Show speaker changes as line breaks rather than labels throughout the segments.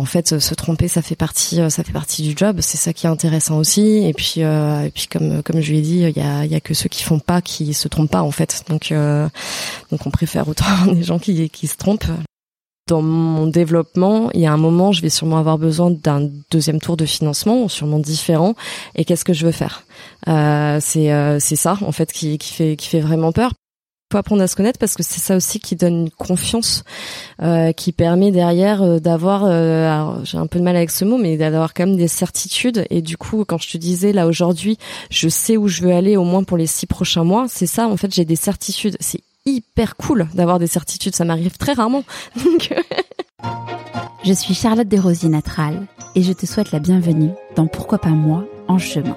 En fait, se tromper, ça fait partie, euh, ça fait partie du job. C'est ça qui est intéressant aussi. Et puis, euh, et puis comme comme je lui ai dit, il y a, y a que ceux qui font pas qui se trompent pas en fait. Donc, euh, donc on préfère autant des gens qui qui se trompent. Dans mon développement, il y a un moment, je vais sûrement avoir besoin d'un deuxième tour de financement, sûrement différent. Et qu'est-ce que je veux faire? Euh, C'est c'est ça en fait qui qui fait qui fait vraiment peur faut apprendre à se connaître parce que c'est ça aussi qui donne une confiance euh, qui permet derrière euh, d'avoir euh, j'ai un peu de mal avec ce mot mais d'avoir quand même des certitudes. Et du coup quand je te disais là aujourd'hui je sais où je veux aller au moins pour les six prochains mois c'est ça en fait j'ai des certitudes. C'est hyper cool d'avoir des certitudes ça m'arrive très rarement.
Je suis Charlotte Desrosiers Natral et je te souhaite la bienvenue dans Pourquoi pas moi en chemin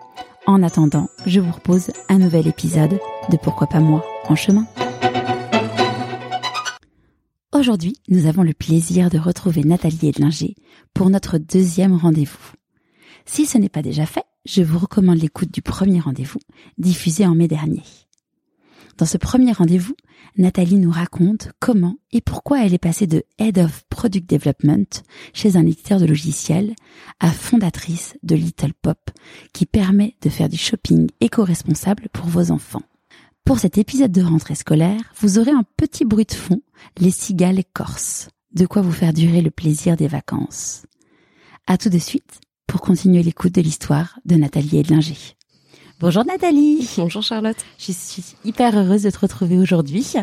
En attendant, je vous repose un nouvel épisode de Pourquoi pas moi en chemin. Aujourd'hui, nous avons le plaisir de retrouver Nathalie Edlinger pour notre deuxième rendez-vous. Si ce n'est pas déjà fait, je vous recommande l'écoute du premier rendez-vous, diffusé en mai dernier. Dans ce premier rendez-vous, Nathalie nous raconte comment et pourquoi elle est passée de Head of Product Development chez un éditeur de logiciels à fondatrice de Little Pop qui permet de faire du shopping éco-responsable pour vos enfants. Pour cet épisode de rentrée scolaire, vous aurez un petit bruit de fond, les cigales corses. De quoi vous faire durer le plaisir des vacances. À tout de suite pour continuer l'écoute de l'histoire de Nathalie Edlinger. Bonjour Nathalie.
Bonjour Charlotte.
Je suis hyper heureuse de te retrouver aujourd'hui.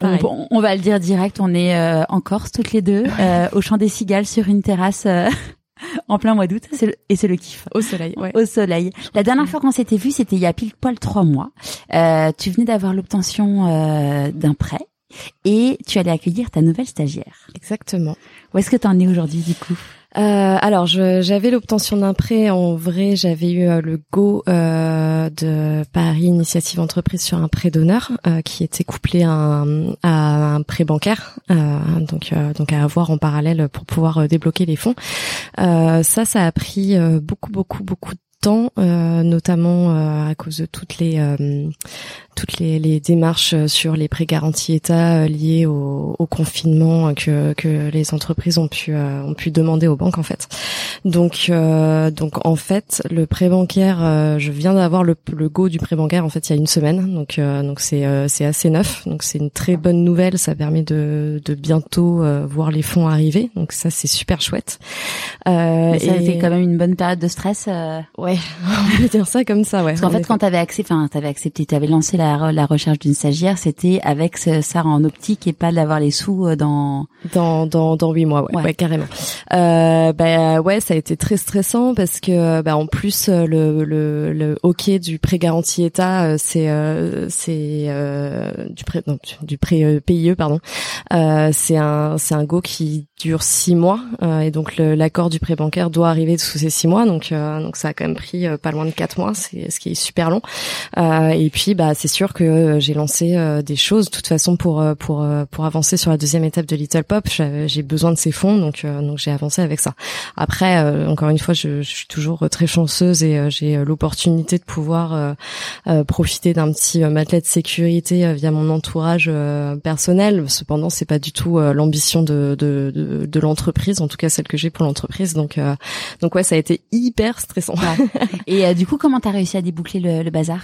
On, on, va le dire direct, on est euh, en Corse toutes les deux, euh, au champ des cigales sur une terrasse euh, en plein mois d'août, et c'est le kiff.
Au soleil, ouais.
Au soleil. La dernière fois qu'on s'était vu, c'était il y a pile poil trois mois. tu venais d'avoir l'obtention d'un prêt et tu allais accueillir ta nouvelle stagiaire.
Exactement.
Où est-ce que tu en es aujourd'hui du coup?
Euh, alors, j'avais l'obtention d'un prêt. En vrai, j'avais eu euh, le go euh, de Paris Initiative Entreprise sur un prêt d'honneur euh, qui était couplé à un, prêt bancaire, donc donc à avoir en parallèle pour pouvoir débloquer les fonds. ça, ça a pris beaucoup beaucoup beaucoup de temps, notamment à cause de toutes les toutes les, les, démarches sur les prêts garantis État euh, liés au, au, confinement que, que les entreprises ont pu euh, ont pu demander aux banques en fait. Donc euh, donc en fait le prêt bancaire, je viens d'avoir le, le go du prêt bancaire en fait il y a une semaine. Donc donc c'est c'est assez neuf. Donc c'est une très bonne nouvelle. Ça permet de de bientôt voir les fonds arriver. Donc ça c'est super chouette.
Euh, ça a été quand même une bonne période de stress.
Ouais, on peut dire ça comme ça. Ouais.
Parce qu'en fait, quand t'avais accepté, enfin t'avais accepté, t'avais lancé la, la recherche d'une stagiaire, c'était avec ça en optique et pas d'avoir les sous euh, dans
dans dans dans huit mois, ouais, ouais. carrément. Euh, bah ouais, ça a été très stressant parce que bah en plus euh, le le, le hockey du prêt garanti État, euh, c'est c'est du prêt non, du prêt PIE pardon. c'est un c'est un go qui dure six mois et donc l'accord du prêt bancaire doit arriver sous ces six mois donc donc ça a quand même pris pas loin de quatre mois, c'est ce qui est super long. et puis bah c'est sûr que euh, j'ai lancé euh, des choses. De toute façon, pour euh, pour pour avancer sur la deuxième étape de Little Pop, j'ai besoin de ces fonds, donc donc j'ai avancé avec ça. Après, encore une fois, je, je, suis toujours très chanceuse et j'ai l'opportunité de pouvoir profiter d'un petit matelas de sécurité via mon entourage personnel. Cependant, c'est pas du tout l'ambition de de, de, l'entreprise, en tout cas celle que j'ai pour l'entreprise. Donc donc ouais, ça a été hyper stressant.
Et du coup, comment t'as réussi à déboucler le, le bazar?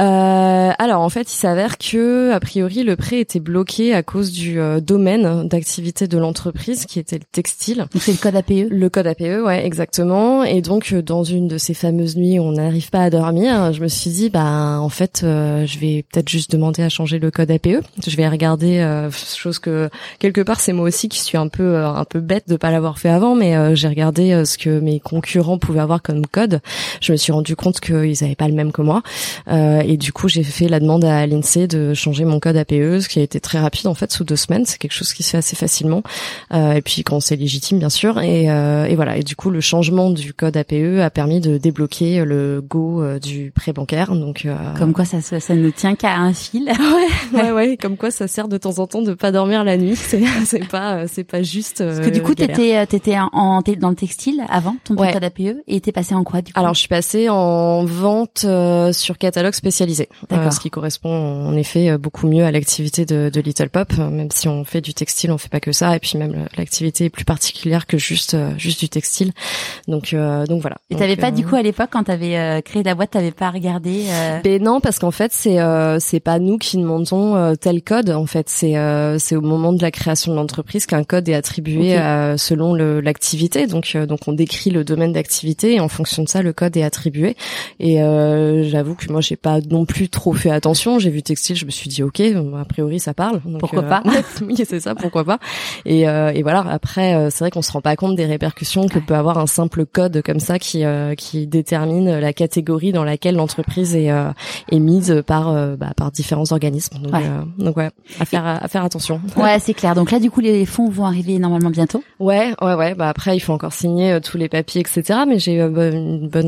Euh, alors en fait, il s'avère que a priori le prêt était bloqué à cause du euh, domaine d'activité de l'entreprise qui était le textile.
C'est le code APE.
Le code APE, ouais, exactement. Et donc euh, dans une de ces fameuses nuits où on n'arrive pas à dormir, je me suis dit bah en fait euh, je vais peut-être juste demander à changer le code APE. Je vais regarder chose que quelque part c'est moi aussi qui suis un peu un peu bête de pas l'avoir fait avant, mais j'ai regardé ce que mes concurrents pouvaient avoir comme code. Je me suis rendu compte qu'ils avaient pas le même que moi. Euh, et du coup, j'ai fait la demande à l'INSEE de changer mon code APE, ce qui a été très rapide en fait, sous deux semaines. C'est quelque chose qui se fait assez facilement. Euh, et puis quand c'est légitime, bien sûr. Et, euh, et, voilà. Et du coup, le changement du code APE a permis de débloquer le go euh, du prêt bancaire. Donc
euh, comme quoi, ça, ça ne tient qu'à un fil.
ouais, ouais, ouais. Comme quoi, ça sert de temps en temps de pas dormir la nuit. C'est, c'est pas, c'est pas juste.
Parce que du coup, t'étais, t'étais en, dans le textile avant ton code APE et t'es passé en quoi du coup?
Alors, je suis passée en vente sur catalogue spécial spécialisé, euh, ce qui correspond en effet euh, beaucoup mieux à l'activité de, de, Little Pop, euh, même si on fait du textile, on fait pas que ça, et puis même l'activité est plus particulière que juste juste du textile. Donc donc voilà.
Et t'avais pas du coup à l'époque quand t'avais créé la boîte, t'avais pas regardé
Ben non, parce qu'en fait c'est c'est pas nous qui demandons tel code. En fait c'est c'est au moment de la création de l'entreprise qu'un code est attribué selon l'activité. Donc donc on décrit le domaine d'activité et en fonction de ça le code est attribué. Et j'avoue que moi j'ai pas non plus trop fait attention. J'ai vu textile, je me suis dit ok, a priori ça parle.
pourquoi
euh,
pas
Oui, c'est ça, pourquoi pas. Et, euh, et voilà. Après, euh, c'est vrai qu'on se rend pas compte des répercussions que peut avoir un simple code comme ça qui qui détermine la catégorie dans laquelle l'entreprise est est mise par bah, par différents organismes. Donc ouais. donc ouais, à faire à faire attention.
Ouais, c'est clair. Donc là, du coup, les fonds vont arriver normalement bientôt.
Ouais, ouais, ouais. Bah après, il faut encore signer tous les papiers, etc. Mais j'ai une bonne.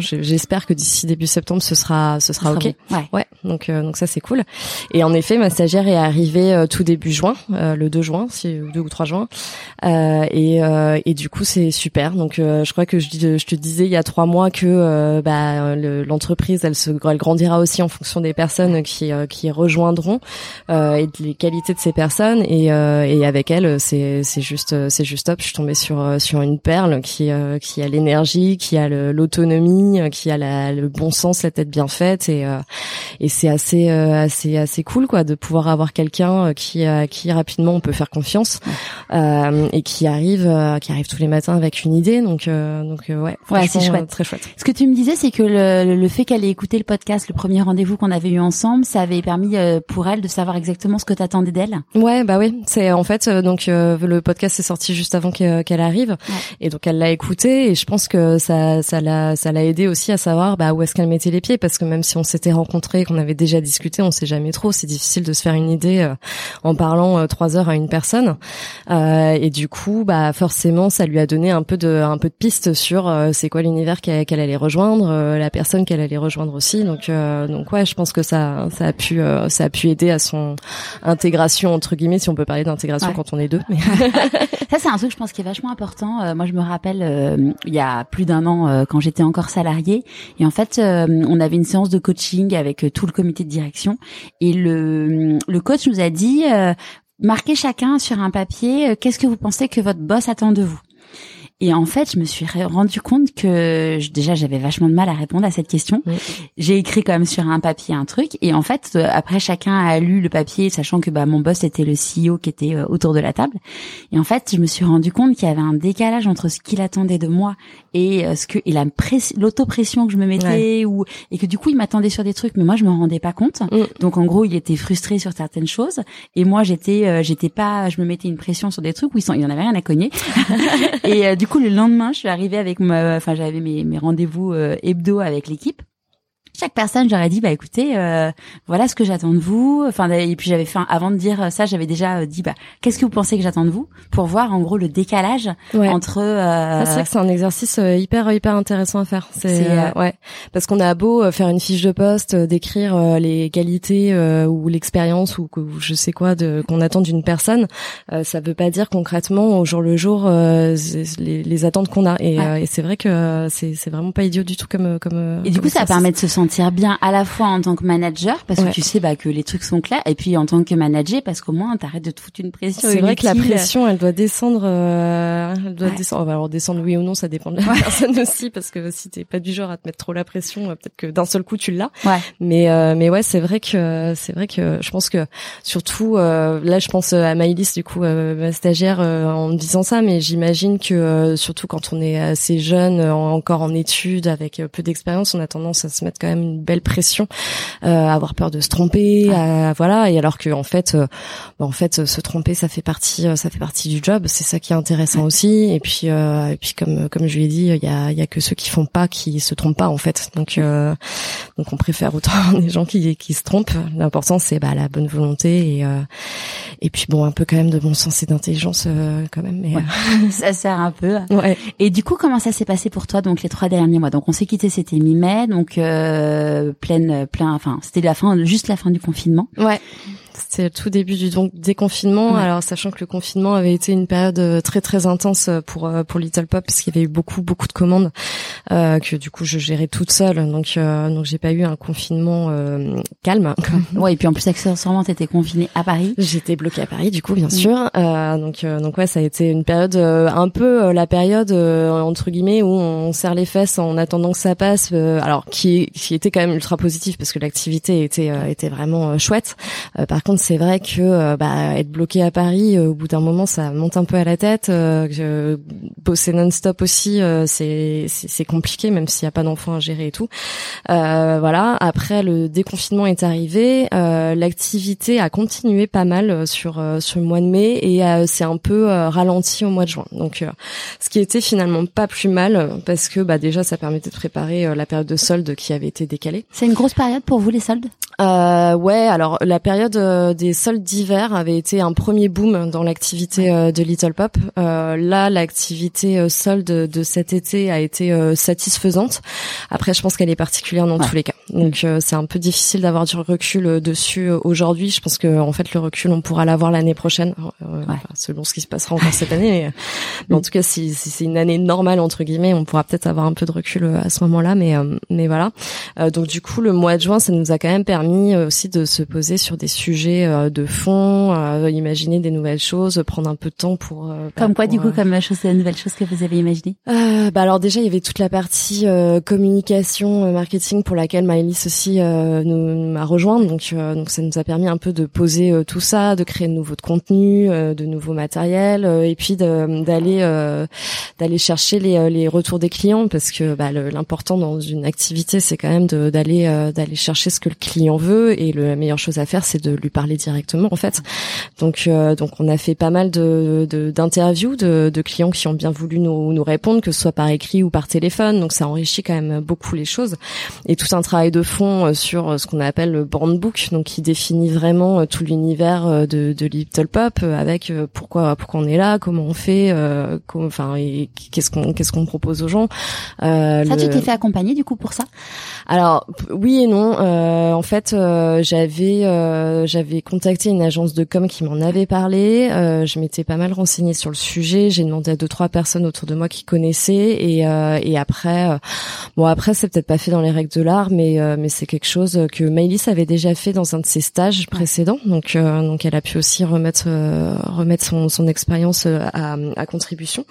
J'espère que d'ici début septembre, ce sera ce sera ok.
Ouais.
ouais. Donc euh, donc ça c'est cool. Et en effet, ma stagiaire est arrivée euh, tout début juin, euh, le 2 juin, si 2 ou 3 juin. et et du coup c'est super. Donc je crois que je, je te disais il y a trois mois que bah l'entreprise elle se elle grandira aussi en fonction des personnes qui qui rejoindront et des qualités de ces personnes et et avec elle c'est c'est juste c'est juste top. Je suis tombée sur sur une perle qui qui a l'énergie, qui a l'autonomie, qui a la, le bon sens, la tête bien faite et euh, et c'est assez euh, assez assez cool quoi de pouvoir avoir quelqu'un euh, qui qui rapidement on peut faire confiance et qui arrive qui arrive tous les matins avec une idée. Donc donc ouais,
ouais c'est chouette.
très chouette.
Ce que tu me disais c'est que le, le fait qu'elle ait écouté le podcast le premier rendez-vous qu'on avait eu ensemble ça avait permis pour elle de savoir exactement ce que t'attendais d'elle.
Ouais bah oui c'est en fait donc le podcast est sorti juste avant qu'elle arrive. Et donc elle l'a écouté et je pense que ça ça l'a ça l'a aidé aussi à savoir bah où est-ce qu'elle mettait les pieds parce que même si on s'était rencontrés, qu'on avait déjà discuté, on sait jamais trop. C'est difficile de se faire une idée euh, en parlant euh, trois heures à une personne. Euh, et du coup, bah forcément, ça lui a donné un peu de un peu de piste sur c'est quoi l'univers qu'elle allait rejoindre, la personne qu'elle allait rejoindre aussi. Donc donc ouais, je pense que ça ça a pu ça a pu aider à son intégration entre guillemets, si on peut parler d'intégration quand on est deux. Mais...
ça c'est un truc je pense qui est vachement important. moi je me rappelle il y a plus d'un an quand j'étais encore salariée et en fait on avait une séance de coaching avec euh, tout le comité de direction et le, le coach nous a dit euh, marquez chacun sur un papier euh, qu'est-ce que vous pensez que votre boss attend de vous? Et en fait, je me suis rendu compte que déjà j'avais vachement de mal à répondre à cette question. J'ai écrit quand même sur un papier un truc et en fait euh, après chacun a lu le papier sachant que bah mon boss était le CEO qui était euh, autour de la table. Et en fait, je me suis rendu compte qu'il y avait un décalage entre ce qu'il attendait de moi et euh, ce que et la l'autopression que je me mettais ou et que du coup il m'attendait sur des trucs mais moi je me rendais pas compte. Mm. Donc en gros, il était frustré sur certaines choses et moi j'étais j'étais pas je me mettais une pression sur des trucs où il y en avait rien à cogner. et du coup, le lendemain, je suis arrivée avec ma, enfin, j'avais mes, mes rendez-vous euh, hebdo avec l'équipe chaque personne, j'aurais dit bah écoutez, euh, voilà ce que j'attends de vous. Enfin et puis j'avais fait avant de dire ça, j'avais déjà euh, dit bah qu'est-ce que vous pensez que j'attends de vous pour voir en gros le décalage entre.
Euh... C'est vrai que c'est un exercice euh, hyper hyper intéressant à faire. C'est ouais parce qu'on a beau faire une fiche de poste, décrire les qualités ou l'expérience ou, je sais quoi de qu'on attend d'une personne, ça veut pas dire concrètement au jour le jour les, les attentes qu'on a. Et, et c'est vrai que c'est c'est vraiment pas idiot du tout comme comme.
Et du coup ça permet de se sentir sentir bien à la fois en tant que manager parce que tu sais bah que les trucs sont clairs et puis en tant que manager parce qu'au moins t'arrêtes de te foutre une pression.
C'est vrai que la pression elle doit descendre, euh, elle doit descendre. alors descendre oui ou non ça dépend de la personne aussi parce que si t'es pas du genre à te mettre trop la pression, euh, peut-être que d'un seul coup tu l'as.
Ouais.
Mais euh, mais ouais c'est vrai que c'est vrai que je pense que surtout là je pense à Maïlis du coup ma stagiaire en me disant ça mais j'imagine que surtout quand on est assez jeune encore en études avec peu d'expérience on a tendance à se mettre quand même une belle pression, euh, avoir peur de se tromper, voilà. Et alors que en fait, euh, bah, en fait, se tromper, ça fait partie, euh, ça fait partie du job. C'est ça qui est intéressant aussi. Et puis, euh, et puis comme comme je lui ai dit, il y a, y a que ceux qui font pas qui se trompent pas en fait. Donc, euh, donc on préfère autant des gens qui qui se trompent. L'important c'est bah la bonne volonté et et puis bon un peu quand même de bon sens et d'intelligence quand même. Mais
ça sert un peu.
Ouais.
Et du coup, comment ça s'est passé pour toi donc les trois derniers mois? Donc on s'est quitté, c'était mi-mai, donc euh, pleine, plein, enfin c'était la fin, juste la fin du confinement.
Ouais. C'était le tout début du donc déconfinement. Alors sachant que le confinement avait été une période euh, très très intense euh, pour euh, pour Little Pop parce qu'il y avait eu beaucoup beaucoup de commandes euh, que du coup je gérais toute seule. Donc euh, donc j'ai pas eu un confinement euh, calme.
ouais et puis en plus accessoirement t'étais confinée à Paris.
J'étais bloquée à Paris du coup bien mm. sûr. donc donc ouais ça a été une période un peu la période entre guillemets où on serre les fesses en attendant que ça passe. alors qui qui était quand même ultra positif parce que l'activité était était vraiment chouette. par contre c'est vrai que euh, bah, être bloqué à Paris, euh, au bout d'un moment, ça monte un peu à la tête. Euh, bosser non-stop aussi, c'est c'est compliqué, même s'il n'y a pas d'enfants à gérer et tout. voilà. Après, le déconfinement est arrivé, l'activité a continué pas mal sur sur le mois de mai et c'est un peu ralenti au mois de juin. Donc, ce qui était finalement pas plus mal parce que bah déjà, ça permettait de préparer la période de solde qui avait été décalée.
C'est une grosse période pour vous les soldes?
Ouais. Alors la période des soldes d'hiver avait été un premier boom dans l'activité euh, de Little Pop. Euh, là, l'activité euh, solde de cet été a été satisfaisante. Après, je pense qu'elle est particulière dans tous les cas. Donc, c'est un peu difficile d'avoir du recul dessus aujourd'hui. Je pense que en fait, le recul, on pourra l'avoir l'année prochaine, selon ce qui se passera encore cette année. Mais, en tout cas, si, si c'est une année normale entre guillemets, on pourra peut-être avoir un peu de recul à ce moment-là. Mais mais voilà. donc du coup, le mois de juin, ça nous a quand même permis aussi de se poser sur des sujets euh, de fond, euh, imaginer des nouvelles choses, prendre un peu de temps pour.
Euh, bah, comme quoi, du coup, comme chose, des nouvelles choses que vous avez imaginées
Bah alors déjà, il y avait toute la partie communication, marketing pour laquelle Maëlys aussi nous m'a rejoint. Donc donc ça nous a permis un peu de poser tout ça, de créer de nouveaux contenus, de nouveaux matériels, et puis d'aller d'aller chercher les, les retours des clients parce que bah, l'important dans une activité, c'est quand même d'aller d'aller chercher ce que le client veut et le, la meilleure chose à faire, c'est de lui parler directement en fait. Donc euh, donc on a fait pas mal de d'interviews de, de, clients qui ont bien voulu nous, nous répondre, que ce soit par écrit ou par téléphone. Donc ça enrichit quand même beaucoup les choses et tout un travail de fond euh, sur euh, ce qu'on appelle le brand book, donc qui définit vraiment tout l'univers de, de Little Pop avec pourquoi pourquoi on est là, comment on fait, enfin et qu'est-ce qu'on qu'est-ce qu'on propose aux gens.
ça tu t'es fait accompagner du coup pour ça?
Alors oui et non. en fait j'avais j'avais contacté une agence de com qui m'en avait parlé. Euh, je m'étais pas mal renseignée sur le sujet. J'ai demandé à deux trois personnes autour de moi qui connaissaient et, euh, et après, euh, bon après c'est peut-être pas fait dans les règles de l'art, mais mais c'est quelque chose que Maëlys avait déjà fait dans un de ses stages précédents. Donc donc elle a pu aussi remettre remettre son, son expérience à, à, contribution.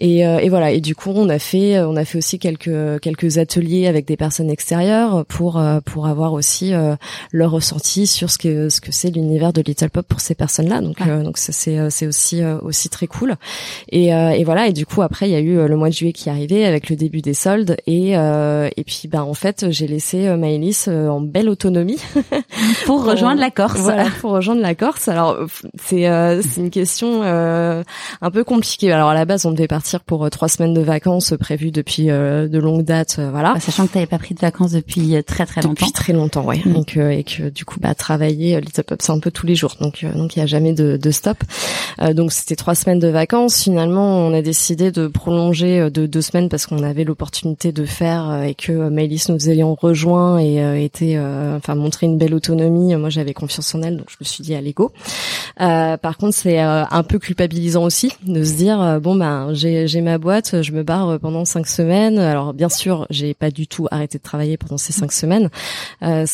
Et, et voilà. Et du coup on a fait on a fait aussi quelques quelques ateliers avec des personnes extérieures pour pour avoir aussi leur ressenti sur ce que ce que c'est l'univers de Little Pop pour ces personnes-là. Donc euh, donc ça c'est euh, c'est aussi euh, aussi très cool. Et et voilà et du coup après il y a eu le mois de juillet qui est arrivé avec le début des soldes et et puis ben en fait j'ai laissé Maëlys en belle autonomie
pour rejoindre la Corse.
Voilà pour rejoindre la Corse. Alors c'est c'est une question un peu compliquée. Alors à la base on devait partir pour trois semaines de vacances prévues depuis de longues dates. voilà.
Sachant que tu n'avais pas pris de vacances depuis très très longtemps.
Depuis très longtemps, ouais.
Mm.
Et que et que du coup bah travailler Little Pop c'est un peu tous les jours. Donc donc il y a jamais de, de stop. Donc c'était trois semaines de vacances. Finalement on a décidé de prolonger de deux semaines parce qu'on avait l'opportunité de faire et que Maëlys nous ayant rejoint et était enfin montré une belle autonomie. Moi j'avais confiance en elle donc je me suis dit allez go. Par contre c'est un peu culpabilisant aussi de se dire bon ben j'ai j'ai ma boîte je me barre pendant cinq semaines. Alors bien sûr j'ai pas du tout arrêté de travailler pendant ces cinq semaines. Euh,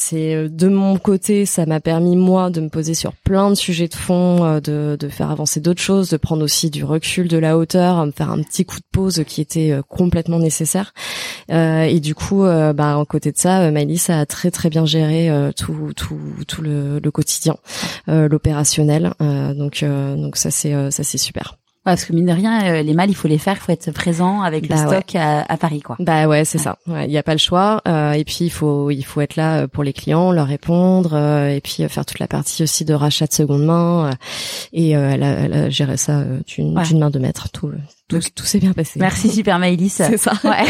c'est de mon côté, ça m'a permis moi de me poser sur plein de sujets de fond, euh, de, de faire avancer d'autres choses, de prendre aussi du recul, de la hauteur, me faire un petit coup de pause qui était euh, complètement nécessaire. Euh, et du coup, euh, bah, en côté de ça, Maëlys a très très bien géré tout tout tout le, le quotidien, l'opérationnel. donc donc ça c'est ça c'est super
parce que mine de rien, euh, les mâles, il faut les faire, il faut être présent avec le bah stock à, Paris, quoi.
Bah ouais, c'est ça. Il n'y a pas le choix. Euh, et puis il faut il faut être là euh, pour les clients, leur répondre, et puis faire toute la partie aussi de rachat de seconde main. et elle a, elle, a, géré ça d'une main de maître, tout tout, tout s'est bien passé.
Merci Super Maëlys.
C'est ça. Ouais.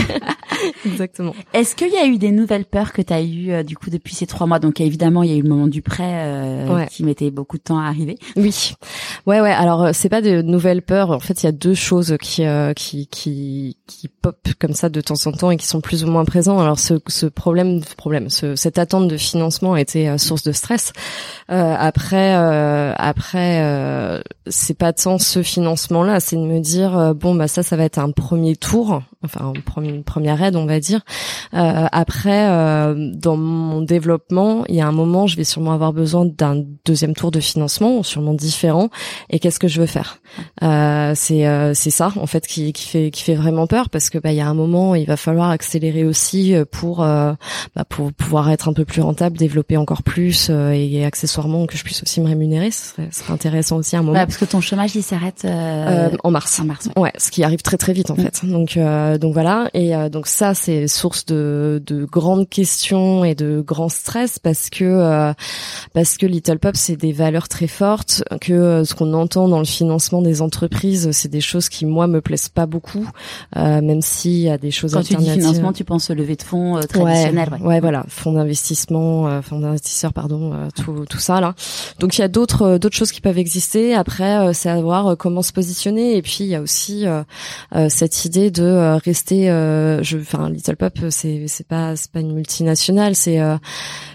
Exactement.
Est-ce qu'il y a eu des nouvelles peurs que tu as eues euh, du coup depuis ces trois mois? Donc évidemment, il y a eu le moment du prêt euh, qui mettait beaucoup de temps à arriver.
Oui. Ouais, ouais. Alors euh, c'est pas de nouvelles peurs. En fait, il y a deux choses qui qui qui qui pop comme ça de temps en temps et qui sont plus ou moins présents. Alors ce, ce problème, problème, ce, cette attente de financement a été source de stress. après, après, c'est pas tant ce financement-là, c'est de me dire bon bah ça, ça va être un premier tour enfin une première aide on va dire. Euh, après euh, dans mon développement il y a un moment je vais sûrement avoir besoin d'un deuxième tour de financement sûrement différent. Et qu'est-ce que je veux faire? Euh, c'est euh, c'est ça en fait qui, qui fait qui fait vraiment peur parce que bah il y a un moment il va falloir accélérer aussi pour euh, bah, pour pouvoir être un peu plus rentable développer encore plus euh, et, accessoirement que je puisse aussi me rémunérer. Ce serait, intéressant aussi à un moment.
parce que ton chômage il s'arrête
en mars.
en mars
ouais. ce qui arrive très très vite en mm. fait. Donc donc voilà. Et euh, donc ça c'est source de, de grandes questions et de grands stress parce que euh, parce que Little Pop c'est des valeurs très fortes que euh, ce qu'on entend dans le financement des entreprises c'est des choses qui moi me plaisent pas beaucoup même s'il y a des choses
quand
alternatives.
tu dis financement tu penses lever de fonds traditionnel
ouais, ouais. voilà. Fonds d'investissement fonds d'investisseurs pardon tout tout ça là. Donc il y a d'autres d'autres choses qui peuvent exister. Après c'est à voir comment se positionner. Et puis il y a aussi cette idée de rester euh, je enfin Little Pop c'est c'est pas c'est pas une multinationale c'est euh,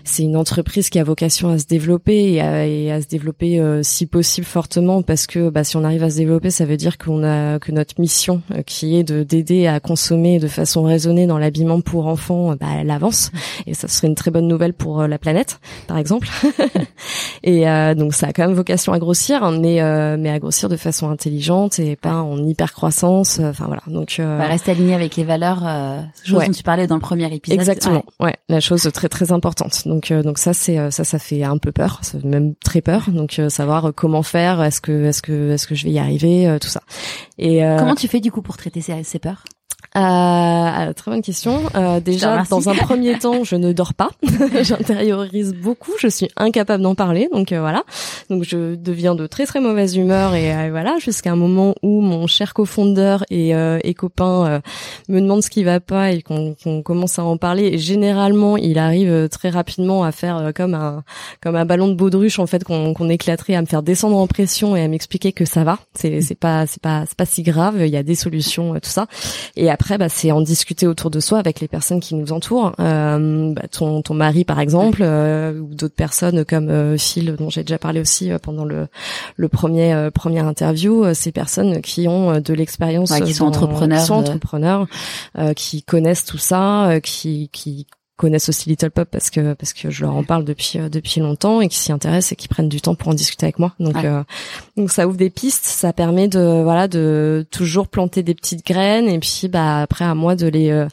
c'est une entreprise qui a vocation à se développer et à, et à se développer euh, si possible fortement parce que bah, si on arrive à se développer ça veut dire qu'on a que notre mission qui est de d'aider à consommer de façon raisonnée dans l'habillement pour enfants bah, elle avance et ça serait une très bonne nouvelle pour la planète par exemple. Et donc ça a quand même vocation à grossir mais mais à grossir de façon intelligente et pas en hyper croissance enfin voilà. Donc
bah, rester aligné avec les valeurs, euh, chose dont tu parlais dans le premier épisode.
Exactement. Ouais, la chose très très importante. Donc euh, donc ça c'est euh, ça ça fait un peu peur, ça fait même très peur. Donc euh, savoir comment faire, est-ce que est-ce que est-ce que je vais y arriver, tout ça.
Et comment tu fais du coup pour traiter ces, ces peurs?
Euh, très bonne question. Euh, déjà, dans un premier temps, je ne dors pas. J'intériorise beaucoup. Je suis incapable d'en parler. Donc euh, voilà. Donc je deviens de très très mauvaise humeur et euh, voilà jusqu'à un moment où mon cher cofondeur et, euh, et copain me demande ce qui va pas et qu'on commence à en parler. Et généralement, il arrive très rapidement à faire comme un comme un ballon de baudruche en fait qu'on qu'on éclaterait, à me faire descendre en pression et à m'expliquer que ça va. C'est c'est pas c'est pas c'est pas si grave. Il y a des solutions tout ça. Et après, bah, c'est en discuter autour de soi avec les personnes qui nous entourent. Euh, bah, ton, ton mari, par exemple, euh, ou d'autres personnes comme euh, Phil, dont j'ai déjà parlé aussi euh, pendant le, le premier euh, première interview. ces personnes qui ont de l'expérience,
qui sont entrepreneurs,
qui, sont entrepreneurs qui connaissent tout ça, qui, qui connaissent aussi Little Pop parce que parce que je leur en parle depuis euh, depuis longtemps et qui s'y intéressent et qui prennent du temps pour en discuter avec moi. Donc euh, donc ça ouvre des pistes, ça permet de voilà de toujours planter des petites graines et puis bah après à moi de les euh,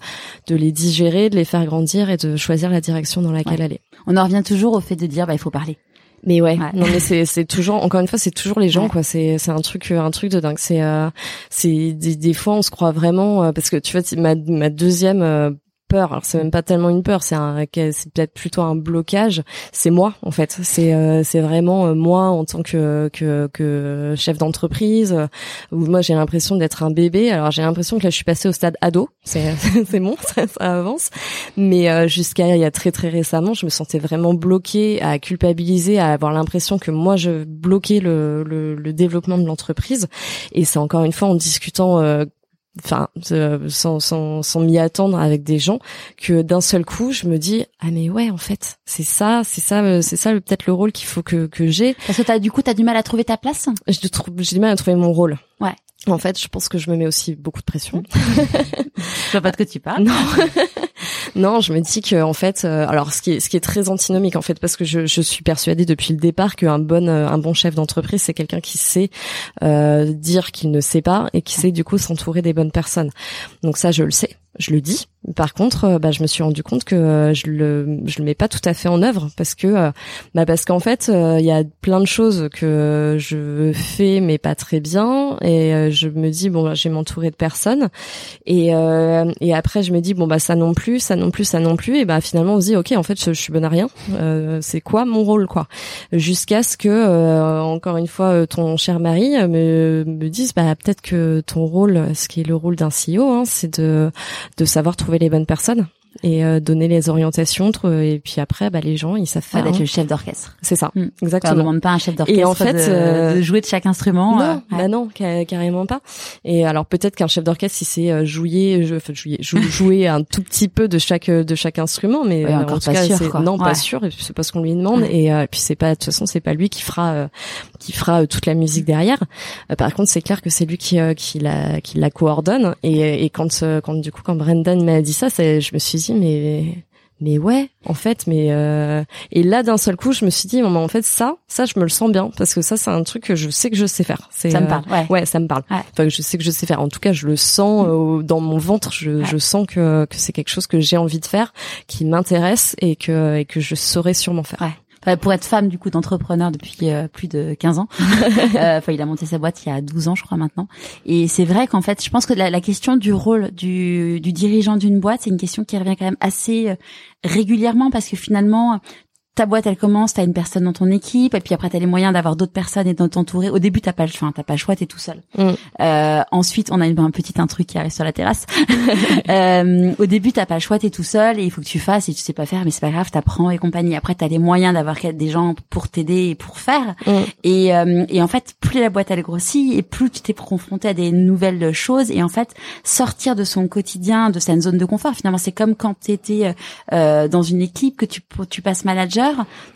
de les digérer, de les faire grandir et de choisir la direction dans laquelle aller.
On en revient toujours au fait de dire bah il faut parler.
Mais ouais, non mais c'est c'est toujours encore une fois c'est toujours les gens quoi. C'est c'est un truc un truc de dingue. C'est euh, c'est des, des fois on se croit vraiment parce que tu vois ma ma deuxième peur. Alors c'est même pas tellement une peur, c'est un, c'est peut-être plutôt un blocage. C'est moi en fait. C'est euh, c'est vraiment euh, moi en tant que que, que chef d'entreprise où moi j'ai l'impression d'être un bébé. Alors j'ai l'impression que là je suis passée au stade ado. C'est c'est bon, ça, avance. Mais euh, jusqu'à il y a très très récemment, je me sentais vraiment bloquée, à culpabiliser, à avoir l'impression que moi je bloquais le le, le développement de l'entreprise. Et c'est encore une fois en discutant enfin sans sans sans m'y attendre avec des gens que d'un seul coup je me dis ah mais ouais en fait c'est ça c'est ça euh, c'est ça peut-être le rôle qu'il faut que que j'ai
parce que t'as du coup t'as du mal à trouver ta place?
J'ai du mal à trouver mon rôle
ouais
en fait, je pense que je me mets aussi beaucoup de pression.
je vois pas de quoi tu parles.
Non. non, je me dis que en fait, euh, alors ce qui est ce qui est très antinomique en fait, parce que je, je suis persuadée depuis le départ qu'un bon euh, un bon chef d'entreprise c'est quelqu'un qui sait euh, dire qu'il ne sait pas et qui sait du coup s'entourer des bonnes personnes. Donc ça, je le sais je le dis. Par contre, euh, bah, je me suis rendu compte que euh, je le je le mets pas tout à fait en œuvre parce que euh, bah parce qu'en fait il y a plein de choses que je fais mais pas très bien et je me dis bon bah, je vais m'entourer de personnes et et après je me dis bon bah ça non plus ça non plus ça non plus et bah finalement on se dit ok en fait je, suis bonne à rien. C'est quoi mon rôle quoi? Jusqu'à ce que encore une fois ton cher mari me me dise bah peut-être que ton rôle ce qui est le rôle d'un CEO hein, c'est de de savoir trouver les bonnes personnes et euh, donner les orientations et puis après bah les gens ils savent faire
d'être hein. le chef d'orchestre.
C'est ça mm. exactement on
demande pas un chef d'orchestre et en fait de, euh, jouer de chaque instrument
non euh, bah non carrément pas. Et alors peut-être qu'un chef d'orchestre si c'est jouer je, enfin, jouer jouer un tout petit peu de chaque de chaque instrument mais
en tout cas
sûr, non pas sûr c'est pas ce qu'on lui demande et, puis c'est pas de toute façon c'est pas lui qui fera qui fera toute la musique derrière. Par contre c'est clair que c'est lui qui qui la qui la coordonne. Et, et quand quand du coup quand Brendan m'a dit ça je me suis dit mais mais ouais en fait mais euh... et là d'un seul coup je me suis dit en fait ça ça je me le sens bien parce que ça c'est un truc que je sais que je sais faire.
Ça me parle ouais,
ouais ça me parle. Enfin je sais que je sais faire. En tout cas je le sens mm. euh, dans mon ventre. Je, je sens que que c'est quelque chose que j'ai envie de faire qui m'intéresse et que et que je saurais sûrement faire
ouais pour être femme du coup d'entrepreneur depuis euh, plus de 15 ans. Euh, enfin, il a monté sa boîte il y a 12 ans, je crois maintenant. Et c'est vrai qu'en fait, je pense que la, la question du rôle du, du dirigeant d'une boîte, c'est une question qui revient quand même assez euh, régulièrement parce que finalement, ta boîte elle commence, t'as une personne dans ton équipe, et puis après t'as les moyens d'avoir d'autres personnes et de t'entourer. Au début t'as pas le choix, t'as pas le choix, t'es tout seul. Mm. Euh, ensuite on a un petit truc qui arrive sur la terrasse. euh, au début t'as pas le choix, t'es tout seul et il faut que tu fasses et tu sais pas faire, mais c'est pas grave, t'apprends et compagnie. Après t'as les moyens d'avoir des gens pour t'aider et pour faire. Mm. Et, euh, et en fait plus la boîte elle grossit et plus tu t'es confronté à des nouvelles choses et en fait sortir de son quotidien, de sa zone de confort. Finalement c'est comme quand t'étais euh, dans une équipe que tu tu passes manager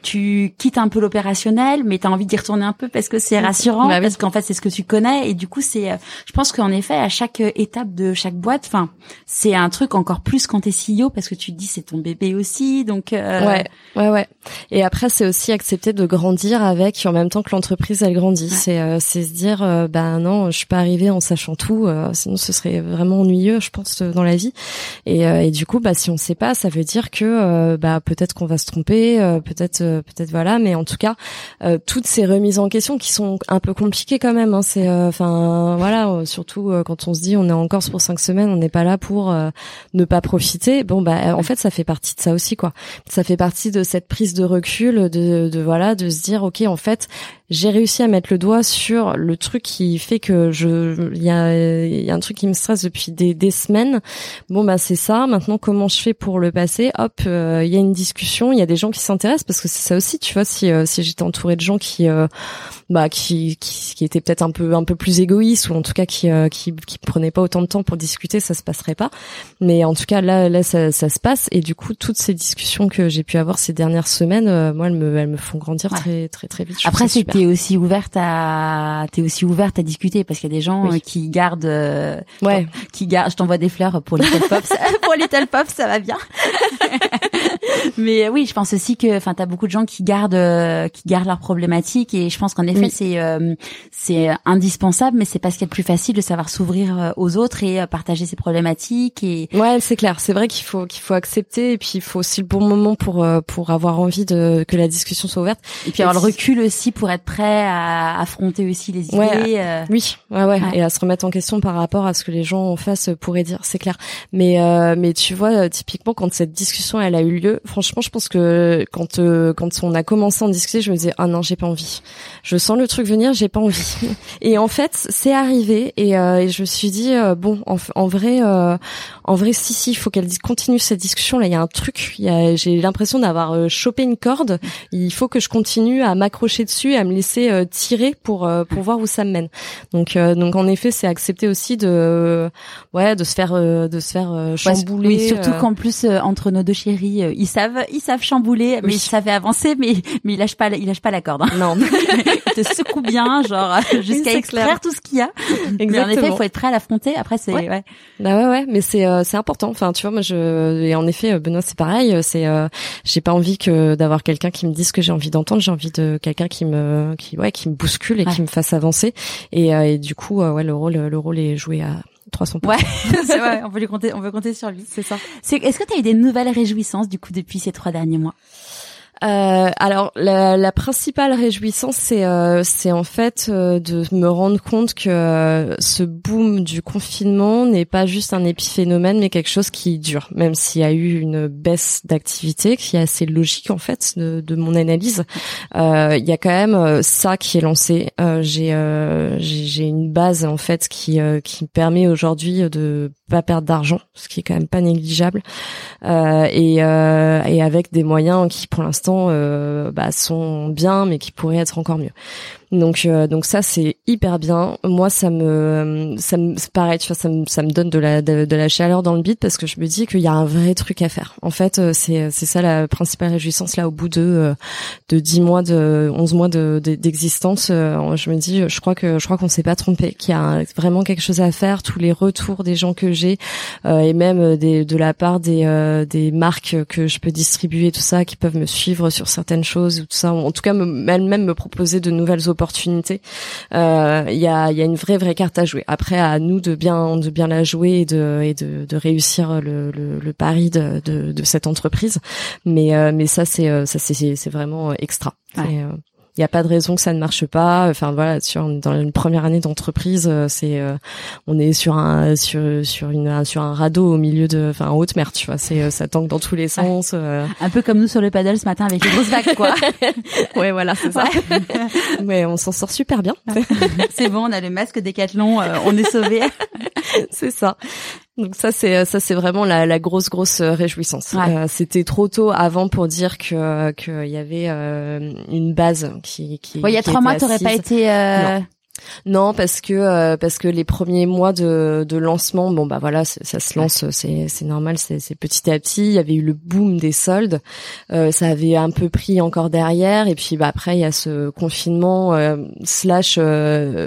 tu quittes un peu l'opérationnel, mais tu as envie d'y retourner un peu parce que c'est rassurant, bah parce qu'en fait c'est ce que tu connais. Et du coup c'est, euh, je pense qu'en effet à chaque étape de chaque boîte, enfin c'est un truc encore plus quand t'es CEO parce que tu te dis c'est ton bébé aussi, donc
euh... ouais, ouais, ouais. Et après c'est aussi accepter de grandir avec en même temps que l'entreprise elle grandit. C'est euh, c'est se dire euh, bah non je suis pas arrivée en sachant tout, sinon ce serait vraiment ennuyeux je pense dans la vie. Et, et du coup bah si on sait pas ça veut dire que bah peut-être qu'on va se tromper peut-être euh, peut-être voilà. Mais en tout cas euh, toutes ces remises en question qui sont un peu compliquées quand même hein, c'est euh, enfin voilà surtout quand on se dit on est en Corse pour cinq semaines on n'est pas là pour ne pas profiter. Bon bah en fait ça fait partie de ça aussi quoi. Ça fait partie de cette prise de recul de, de voilà de se dire ok en fait j'ai réussi à mettre le doigt sur le truc qui fait que je il y a, y a un truc qui me stresse depuis des, des semaines. Bon bah c'est ça. Maintenant comment je fais pour le passer? Hop il y a une discussion il y a des gens qui s'intéressent parce que c'est ça aussi tu vois si si j'étais entourée de gens qui bah qui, qui, qui étaient peut-être un peu un peu plus égoïstes ou en tout cas qui qui qui prenaient pas autant de temps pour discuter ça se passerait pas. Mais en tout cas là là ça, ça se passe. Et du coup toutes ces discussions que j'ai pu avoir ces dernières semaines moi elles me elles me font grandir très très très vite.
Après c'était t'es aussi ouverte à t'es aussi ouverte à discuter parce qu'il y a des gens euh, qui gardent euh,
ouais.
qui gardent je t'envoie des fleurs pour Little Pop pour Little Pop ça va bien mais oui, je pense aussi que, enfin, t'as beaucoup de gens qui gardent, qui gardent leurs problématiques et je pense qu'en effet, c'est, c'est indispensable, mais c'est parce qu'il est plus facile de savoir s'ouvrir aux autres et partager ses problématiques et.
Ouais, c'est clair. C'est vrai qu'il faut qu'il faut accepter et puis il faut aussi le bon moment pour pour avoir envie de que la discussion soit ouverte
et puis avoir le recul aussi pour être prêt à affronter aussi les idées.
Oui, ouais, ouais, et à se remettre en question par rapport à ce que les gens en face pourraient dire, c'est clair. Mais euh, mais tu vois, typiquement quand cette discussion elle a eu lieu, franchement, je pense que quand euh, quand on a commencé à en discuter, je me disais ah non, j'ai pas envie. Je sens le truc venir, j'ai pas envie. et en fait, c'est arrivé et, euh, et, je me suis dit bon, en, en vrai, en vrai, si si, il faut qu'elle continue cette discussion. Là, il y a un truc. J'ai l'impression d'avoir chopé une corde. Il faut que je continue à m'accrocher dessus, à me laisser tirer pour pour voir où ça me mène. Donc donc en effet, c'est accepter aussi de ouais de se faire de se faire chambouler.
oui, surtout qu'en plus entre nos deux chéris, ils savent ils savent chambouler, mais ils savent avancer, mais mais ils lâchent pas ils lâchent pas la corde. Hein.
Non,
ils te secouent bien, genre jusqu'à extraire tout ce qu'il y a. Exactement. Mais en effet, il faut être prêt à l'affronter. Après, c'est ouais. ouais.
Bah ouais ouais, mais c'est c'est important. Enfin, tu vois, moi je et en effet, Benoît, c'est pareil. C'est j'ai pas envie que d'avoir quelqu'un qui me dise ce que j'ai envie d'entendre. J'ai envie de quelqu'un qui me qui ouais qui me bouscule et qui me fasse avancer. Et, et du coup, ouais, le rôle le rôle est joué à 300
Ouais, c'est vrai, on peut lui compter, on peut compter sur lui, c'est ça. C'est, est-ce que tu as eu des nouvelles réjouissances du coup depuis ces trois derniers mois?
Euh, alors la, la, principale réjouissance, c'est euh, en fait euh, de me rendre compte que euh, ce boom du confinement n'est pas juste un épiphénomène, mais quelque chose qui dure. Même s'il y a eu une baisse d'activité, qui est assez logique en fait de, de mon analyse, il y a quand même ça qui est lancé. j'ai j'ai une base en fait qui qui me permet aujourd'hui de pas perdre d'argent, ce qui est quand même pas négligeable, et et avec des moyens qui pour l'instant euh, bah, sont bien, mais qui pourraient être encore mieux. Donc euh, donc ça c'est hyper bien. Moi ça me ça me pareil, tu vois ça me ça me donne de la de, la chaleur dans le bit parce que je me dis qu'il y a un vrai truc à faire. En fait, euh, c'est c'est ça la principale réjouissance là au bout de euh, de 10 mois de 11 mois de d'existence, je me dis je crois que je crois qu'on s'est pas trompé, qu'il y a vraiment quelque chose à faire, tous les retours des gens que j'ai et même des de la part des des marques que je peux distribuer tout ça qui peuvent me suivre sur certaines choses ou tout ça, en tout cas elles-mêmes me proposer de nouvelles opportunités opportunité. Euh, il y a, y a une vraie vraie carte à jouer. Après, à nous de bien de bien la jouer et de et de, de réussir le, le, le pari de, de, de, cette entreprise. Mais euh, mais ça c'est euh, ça c'est c'est vraiment extra. Il n'y a pas de raison que ça ne marche pas. Enfin voilà, sur dans une première année d'entreprise, euh, c'est euh, on est sur un sur sur une sur un radeau au milieu de enfin en haute mer, tu vois. C'est euh, ça tangue dans tous les sens.
Un peu comme nous sur le paddle ce matin avec les grosses vagues, quoi.
ouais, voilà, c'est ça. Mais on s'en sort super bien.
c'est bon, on a le masque Décathlon, on est sauvé.
c'est ça. Donc ça c'est ça c'est vraiment la, la, grosse grosse euh, réjouissance. Euh, C'était trop tôt avant pour dire que qu'il y avait euh, une base qui qui.
il y a trois mois, t'aurais pas été. Euh...
Non, parce que euh, parce que les premiers mois de, de lancement, bon bah voilà, ça se lance, c'est c'est normal, c'est petit à petit. Il y avait eu le boom des soldes, euh, ça avait un peu pris encore derrière, et puis bah après il y a ce confinement euh, slash,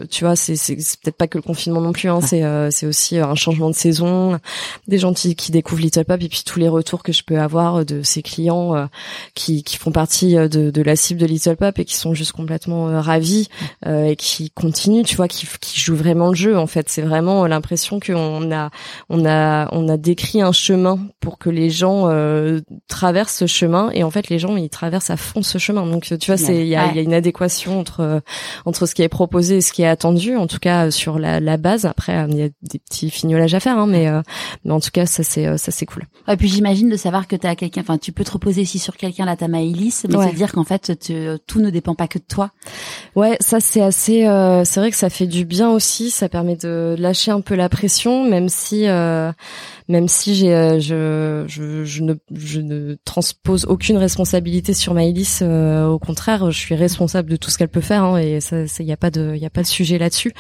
tu vois, c'est c'est peut-être pas que le confinement non plus, hein, c'est c'est aussi un changement de saison, des gens qui, qui découvrent Little Pop et puis tous les retours que je peux avoir de ces clients qui qui font partie de de la cible de Little Pop et qui sont juste complètement ravis et qui continuent tu vois, qui, qui joue vraiment le jeu. En fait, c'est vraiment l'impression qu'on a, on a, on a décrit un chemin pour que les gens euh, traversent ce chemin. Et en fait, les gens ils traversent à fond ce chemin. Donc, tu vois, c'est il y a, y a, une adéquation entre entre ce qui est proposé et ce qui est attendu. En tout cas, sur la, la base. Après, il y a des petits fignolages à faire, hein, mais euh, mais en tout cas, ça c'est ça c'est cool.
Et puis j'imagine de savoir que tu as quelqu'un. Enfin, tu peux te reposer aussi sur quelqu'un là, ta Maëlys, mais ouais. dire qu'en fait, tout ne dépend pas que de toi.
Ouais, ça c'est assez. Euh, c'est vrai que ça fait du bien aussi. Ça permet de lâcher un peu la pression, même si euh, même si j'ai euh, je, je, je, ne je ne transpose aucune responsabilité sur Maëlys euh, au contraire je suis responsable de tout ce qu'elle peut faire hein, et ça il y a pas de il y a pas de sujet là-dessus.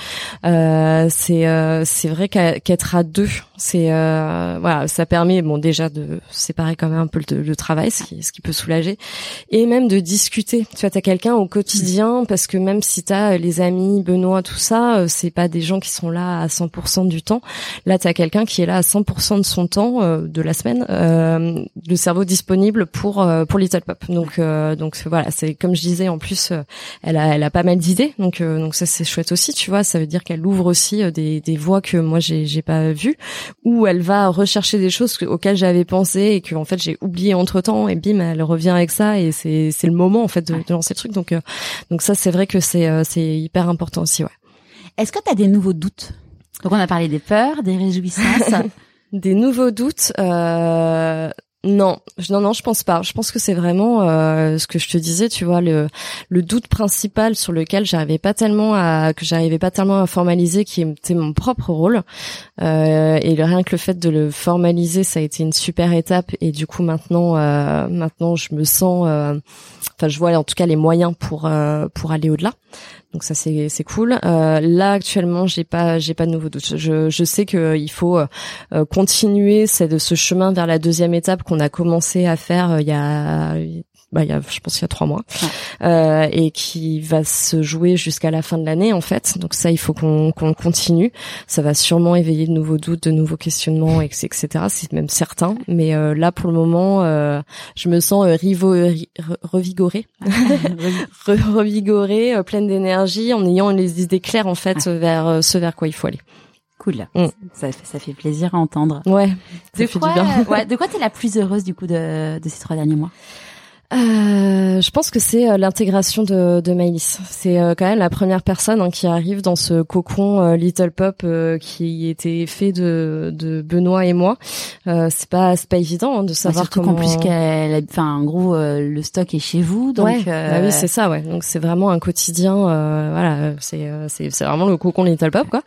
Euh, c'est euh, c'est vrai qu'être à deux c'est voilà ça permet bon déjà de séparer quand même un peu le, le, travail ce qui ce qui peut soulager et même de discuter. Tu vois t'as quelqu'un au quotidien parce que même si t'as les amis Benoît, tout ça, c'est pas des gens qui sont là à 100% du temps. Là, tu as quelqu'un qui est là à 100% de son temps de la semaine, le cerveau disponible pour pour Little Pop. Donc donc voilà, c'est comme je disais en plus, elle a elle a pas mal d'idées, donc donc ça c'est chouette aussi, tu vois. Ça veut dire qu'elle ouvre aussi des des voies que moi j'ai j'ai pas vues, où elle va rechercher des choses auxquelles j'avais pensé et que en fait j'ai oublié entre temps et bim elle revient avec ça et c'est c'est le moment en fait de, de lancer le truc donc euh, donc ça c'est vrai que c'est euh, c'est hyper important aussi ouais.
Est-ce que tu as des nouveaux doutes? Donc on a parlé des peurs, des réjouissances.
des nouveaux doutes. Euh, non, non, non, je pense pas. Je pense que c'est vraiment euh, ce que je te disais, tu vois, le, doute principal sur lequel j'arrivais pas tellement à que j'arrivais pas tellement à formaliser, qui était mon propre rôle. Euh, et rien que le fait de le formaliser, ça a été une super étape. Et du coup, maintenant, maintenant, je me sens, enfin, je vois en tout cas les moyens pour pour aller au-delà. Donc ça c'est c'est cool. Euh, là actuellement j'ai pas j'ai pas de nouveaux doutes. Je je sais que euh, il faut euh, continuer c'est ce chemin vers la deuxième étape qu'on a commencé à faire il y a bah, il y a, je pense qu'il y a trois mois, euh, et qui va se jouer jusqu'à la fin de l'année en fait. Donc ça, il faut qu'on qu'on continue. Ça va sûrement éveiller de nouveaux doutes, de nouveaux questionnements, etc. C'est même certain. Mais euh, là, pour le moment, euh, je me sens euh, rivo, revigorée, revigorée, pleine d'énergie, en ayant les idées claires en fait vers ce vers quoi il faut aller.
Cool. Mm. Ça, ça fait plaisir à entendre.
Ouais.
De quoi, ouais, de quoi t'es la plus heureuse du coup de, de ces trois derniers mois?
Euh, je pense que c'est euh, l'intégration de, de Maïlis. C'est euh, quand même la première personne hein, qui arrive dans ce cocon euh, Little Pop qui était fait de, de Benoît et moi. c'est pas c'est pas évident hein, de savoir
surtout
comment.
qu'en plus qu'elle, enfin en gros le stock est chez vous, donc.
Ouais, bah oui c'est ça ouais. Donc c'est vraiment un quotidien. voilà, c'est c'est c'est vraiment le cocon Little Pop quoi.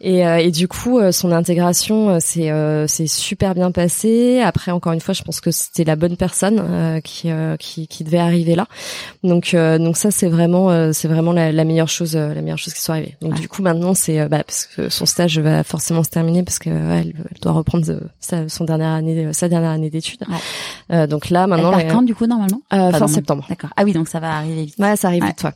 Et et du coup son intégration c'est c'est super bien passé. Après encore une fois je pense que c'était la bonne personne qui qui, qui devait arriver là. Donc euh, donc ça c'est vraiment euh, c'est vraiment la, la, meilleure chose euh, la meilleure chose qui soit arrivée. Donc du coup maintenant c'est bah, parce que son stage va forcément se terminer parce que elle, doit reprendre sa, son dernière année sa dernière année d'études. donc là maintenant
elle part quand du coup normalement?
Fin septembre.
D'accord. Ah oui donc ça va arriver vite.
Ouais ça arrive vite ouais.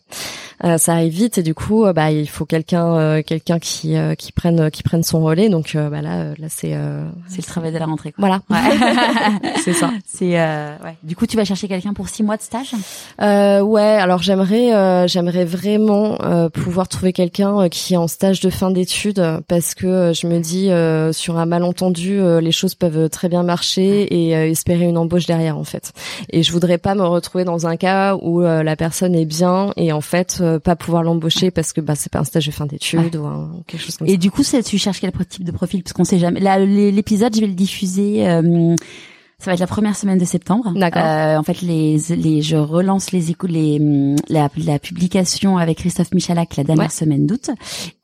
Ça arrive vite et du coup bah il faut quelqu'un quelqu'un qui qui prenne qui prenne son relais donc bah là là c'est
c'est le travail de la rentrée quoi.
Voilà. c'est ça.
C'est ouais. Du coup tu vas chercher quelqu'un pour six mois de stage?
Euh, Ouais, alors j'aimerais, euh, j'aimerais vraiment euh, pouvoir trouver quelqu'un euh, qui est en stage de fin d'études parce que je me dis sur un malentendu, les choses peuvent très bien marcher et espérer une embauche derrière en fait. Et je voudrais pas me retrouver dans un cas où la personne est bien et en fait pas pouvoir l'embaucher parce que bah c'est pas un stage de fin d'études ou, quelque chose comme
et
ça.
Et du coup, tu cherches quel type de profil? Parce qu'on sait jamais. Là, l'épisode, je vais le diffuser. Ça va être la première semaine de septembre.
D'accord.
Euh, en fait, les, les, je relance les écoutes, les, hum, la, la, publication avec Christophe Michalak la dernière semaine d'août,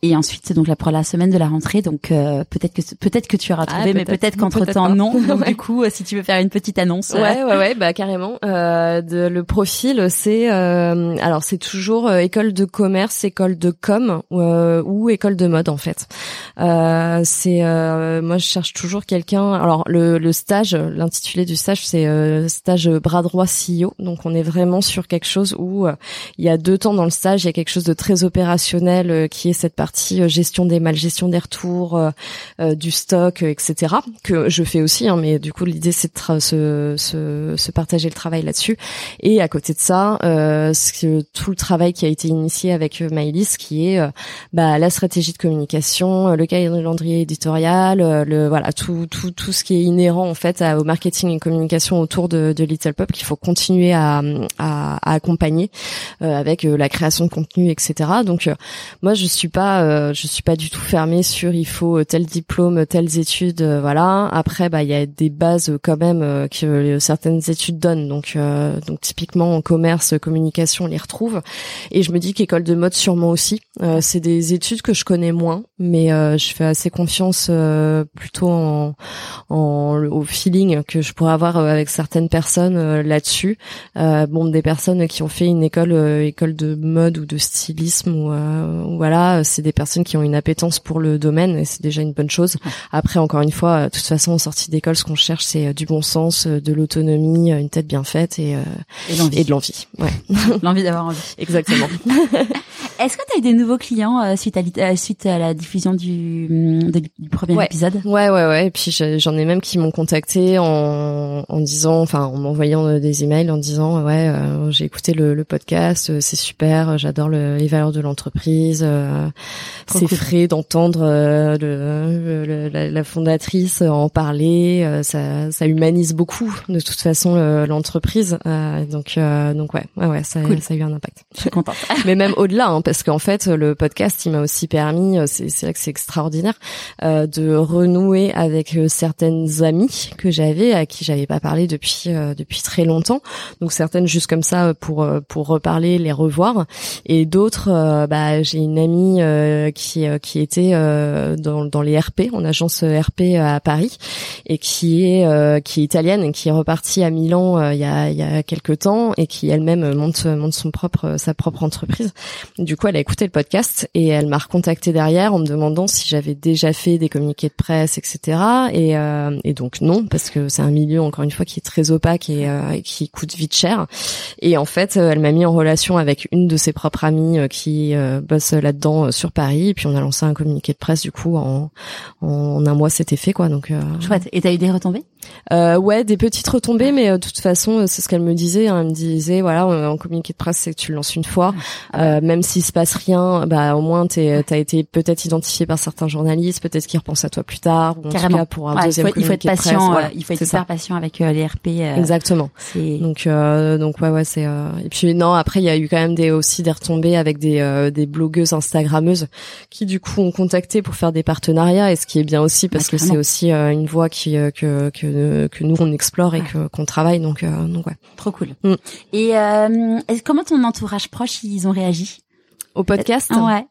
et ensuite c'est donc la pour la semaine de la rentrée. Donc euh, peut-être que peut-être que tu auras ah, trouvé, mais peut-être qu'entre temps non. Donc du coup, euh, si tu veux faire une petite annonce.
Euh. Ouais, ouais, ouais, bah carrément. Euh, de, le profil, c'est alors c'est toujours école de commerce, école de com ou école de mode en fait. c'est moi je cherche toujours quelqu'un. Alors le, le stage, l'intitulé du stage, c'est euh, stage bras droit CEO. Donc on est vraiment sur quelque chose où euh, il y a deux temps dans le stage, il y a quelque chose de très opérationnel euh, qui est cette partie gestion des mal, gestion des retours, du stock, etc. Que je fais aussi, hein, mais du coup l'idée c'est de se, se, se, partager le travail là-dessus. Et à côté de ça, tout le travail qui a été initié avec Maïlis, qui est bah, la stratégie de communication, le calendrier éditorial, le voilà tout tout tout ce qui est inhérent en fait au marketing et communication autour de, de Little Pop qu'il faut continuer à, à, à accompagner euh, avec euh, la création de contenu, etc. Donc euh, moi je suis pas je suis pas du tout fermée sur il faut tel diplôme, telles études, voilà. Après bah il y a des bases quand même que certaines études donnent. Donc donc typiquement en commerce, communication, on les retrouve. Et je me dis qu'école de mode sûrement aussi. c'est des études que je connais moins, mais je fais assez confiance plutôt en, en au feeling que je pourrais avoir euh, avec certaines personnes euh, là-dessus. Euh, bon, des personnes qui ont fait une école école de mode ou de stylisme ou voilà, c'est des personnes qui ont une appétence pour le domaine et c'est déjà une bonne chose. Après, encore une fois, de toute façon, en sortie d'école, ce qu'on cherche, c'est du bon sens, de l'autonomie, une tête bien faite et, et, de l'envie. Ouais.
l'envie d'avoir envie.
Exactement.
Est-ce que tu as eu des nouveaux clients euh, suite à suite à la diffusion du, mm, du premier épisode?
Ouais, ouais, ouais. Et puis j'en ai même qui m'ont contacté en, en disant, enfin, en m'envoyant des emails en disant, ouais, j'ai écouté le, le podcast, c'est super, j'adore le, les valeurs de l'entreprise, c'est frais d'entendre le, la, la, fondatrice en parler, ça, ça humanise beaucoup de toute façon l'entreprise. donc, donc ouais, ouais, ouais, ça, ça a eu un impact.
Je suis contente.
Mais même au-delà, hein, parce qu'en fait, le podcast, il m'a aussi permis, euh, c'est vrai que c'est extraordinaire, euh, de renouer avec euh, certaines amies que j'avais, à qui j'avais pas parlé depuis euh, depuis très longtemps. Donc certaines juste comme ça pour pour reparler, les revoir, et d'autres, bah j'ai une amie qui qui était dans dans les RP, en agence RP à Paris, et qui est qui est italienne et qui est repartie à Milan il y a il y a quelques temps et qui elle-même monte monte son propre sa propre entreprise. Coup, elle a écouté le podcast et elle m'a recontacté derrière en me demandant si j'avais déjà fait des communiqués de presse, etc. Et, euh, et donc non, parce que c'est un milieu encore une fois qui est très opaque et, euh, qui coûte vite cher. Et en fait, elle m'a mis en relation avec une de ses propres amies euh, qui bosse là-dedans sur Paris. Et puis on a lancé un communiqué de presse du coup en, en un mois, c'était fait quoi. Donc
chouette. Et t'as eu des retombées?
Euh, Ouais, des petites retombées, mais de toute façon, c'est ce qu'elle me disait. Hein. Elle me disait voilà, en communiqué de presse, c'est que tu le lances une fois, euh, même s'il se passe rien, bah au moins t'es t'as été peut-être identifié par certains journalistes, peut-être qu'ils repensent à toi plus tard, ou en Carrément. tout cas pour un deuxième
il faut, il faut être patient, euh, il faut être super patient avec euh, les RP.
Euh, Exactement. Donc donc ouais ouais c'est et puis non après il y a eu quand même des aussi des retombées avec des des blogueuses instagrammeuses qui du coup ont contacté pour faire des partenariats et ce qui est bien aussi parce que c'est aussi une voie qui que que que nous on explore et que qu'on travaille donc donc ouais.
Trop cool. Mm. Et comment ton entourage proche ils ont réagi?
Au podcast?
Ouais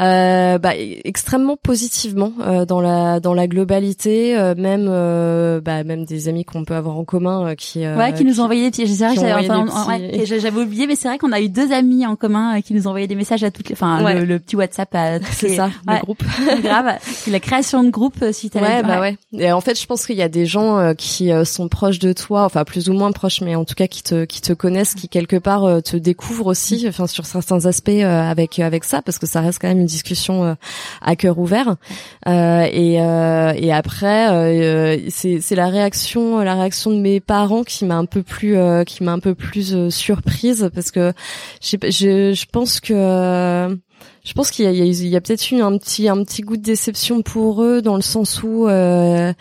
euh, bah, extrêmement positivement euh, dans la dans la globalité, euh, même euh, bah, même des amis qu'on peut avoir en commun euh, qui
ouais qui nous ont envoyé des petits. J'avais oublié, mais c'est vrai qu'on a eu deux amis en commun qui nous envoyé des messages à toutes les, enfin le, petit WhatsApp à
c'est ça, le groupe.
grave, la création de groupe suite à
ouais, bah ouais. Et en fait, je pense qu'il y a des gens qui sont proches de toi, enfin plus ou moins proches, mais en tout cas qui te qui te connaissent, qui quelque part te découvrent aussi, enfin sur certains aspects avec avec ça, parce que ça reste quand même une discussion euh, à cœur ouvert. Euh, et, euh, et après, c'est c'est la réaction la réaction de mes parents qui m'a un peu plus qui m'a un peu plus surprise parce que je je, pense que je pense qu'il y a, il y a, peut-être eu un petit un petit goût de déception pour eux dans le sens où euh,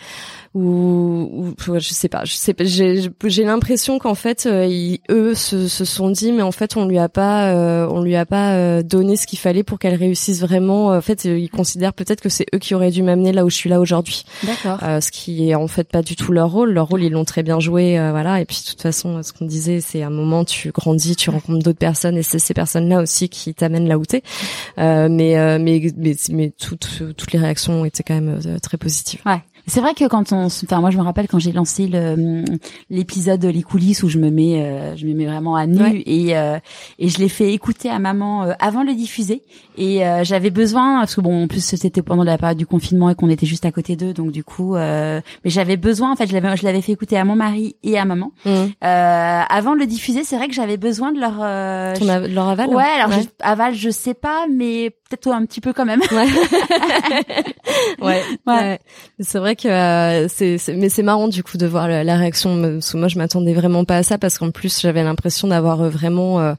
ou, ou je sais pas, je sais pas, j'ai j'ai l'impression qu'en fait euh, eux se, se sont dit mais en fait on lui a pas euh, on lui a pas euh, donné ce qu'il fallait pour qu'elle réussisse vraiment. En fait, ils considèrent peut-être que c'est eux qui auraient dû m'amener là où je suis là aujourd'hui.
D'accord.
ce qui est en fait pas du tout leur rôle. Leur rôle ils l'ont très bien joué, voilà. Et puis de toute façon, ce qu'on disait, c'est un moment tu grandis, tu rencontres d'autres personnes et c'est ces personnes-là aussi qui t'amènent là où t'es. mais mais mais mais toutes toutes les réactions étaient quand même très positives.
Ouais. C'est vrai que quand on, enfin moi je me rappelle quand j'ai lancé le l'épisode les coulisses où je me mets, euh, je me mets vraiment à nu et euh, et je l'ai fait écouter à maman euh, avant de le diffuser. Et j'avais besoin parce que bon en plus c'était pendant la période du confinement et qu'on était juste à côté d'eux donc du coup mais j'avais besoin en fait je l'avais je l'avais fait écouter à mon mari et à maman mmh. avant de le diffuser. C'est vrai que j'avais besoin de leur
de leur aval
ouais alors Je, aval je sais pas mais peut-être un petit peu quand même.
Ouais. Ouais, ouais. c'est vrai que euh, c'est mais c'est marrant du coup de voir la, réaction parce que moi je m'attendais vraiment pas à ça parce qu'en plus j'avais l'impression d'avoir euh, vraiment euh,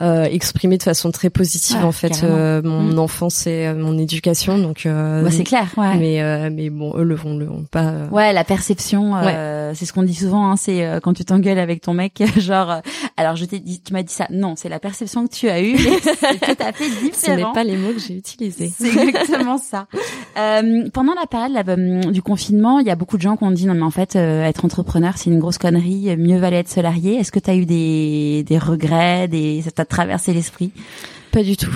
euh, exprimé de façon très positive en fait mon mm. enfance et mon éducation donc
bah, c'est clair ouais.
mais mais bon eux le vont le vont pas
ouais la perception c'est ce qu'on dit souvent hein, c'est quand tu t'engueules avec ton mec genre alors je t'ai dit tu m'as dit ça. Non c'est la perception que tu as eue c'est tout à fait différent ce
n'est pas les mots que j'ai utilisés
c'est exactement ça pendant la période là, du confinement, il y a beaucoup de gens qui ont dit non mais en fait euh, être entrepreneur c'est une grosse connerie, mieux valait être salarié. Est-ce que tu as eu des, des regrets, des ça t'a traversé l'esprit?
Pas du tout.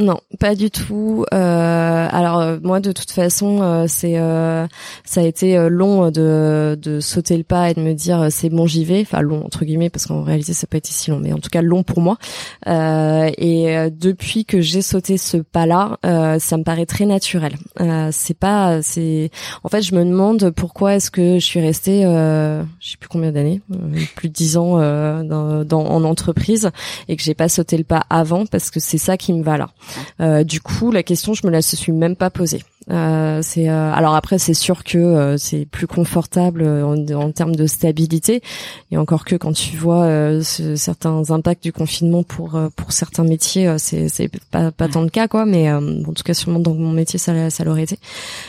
Non, pas du tout. Euh, alors euh, moi, de toute façon, euh, c'est ça a été long de, sauter le pas et de me dire c'est bon, j'y vais. Enfin long entre guillemets parce qu'en réalité ça peut être si long, mais en tout cas long pour moi. et depuis que j'ai sauté ce pas-là, ça me paraît très naturel. c'est pas, c'est en fait je me demande pourquoi est-ce que je suis restée, je sais plus combien d'années, plus de dix ans dans, dans, en entreprise et que j'ai pas sauté le pas avant parce que c'est ça qui me va là. Euh, du coup, la question, je me la suis même pas posée. Euh, c'est euh, alors après c'est sûr que euh, c'est plus confortable en, en, termes de stabilité et encore que quand tu vois ce, certains impacts du confinement pour pour certains métiers c'est c'est pas pas tant le cas quoi mais en tout cas sûrement dans mon métier ça ça l'aurait été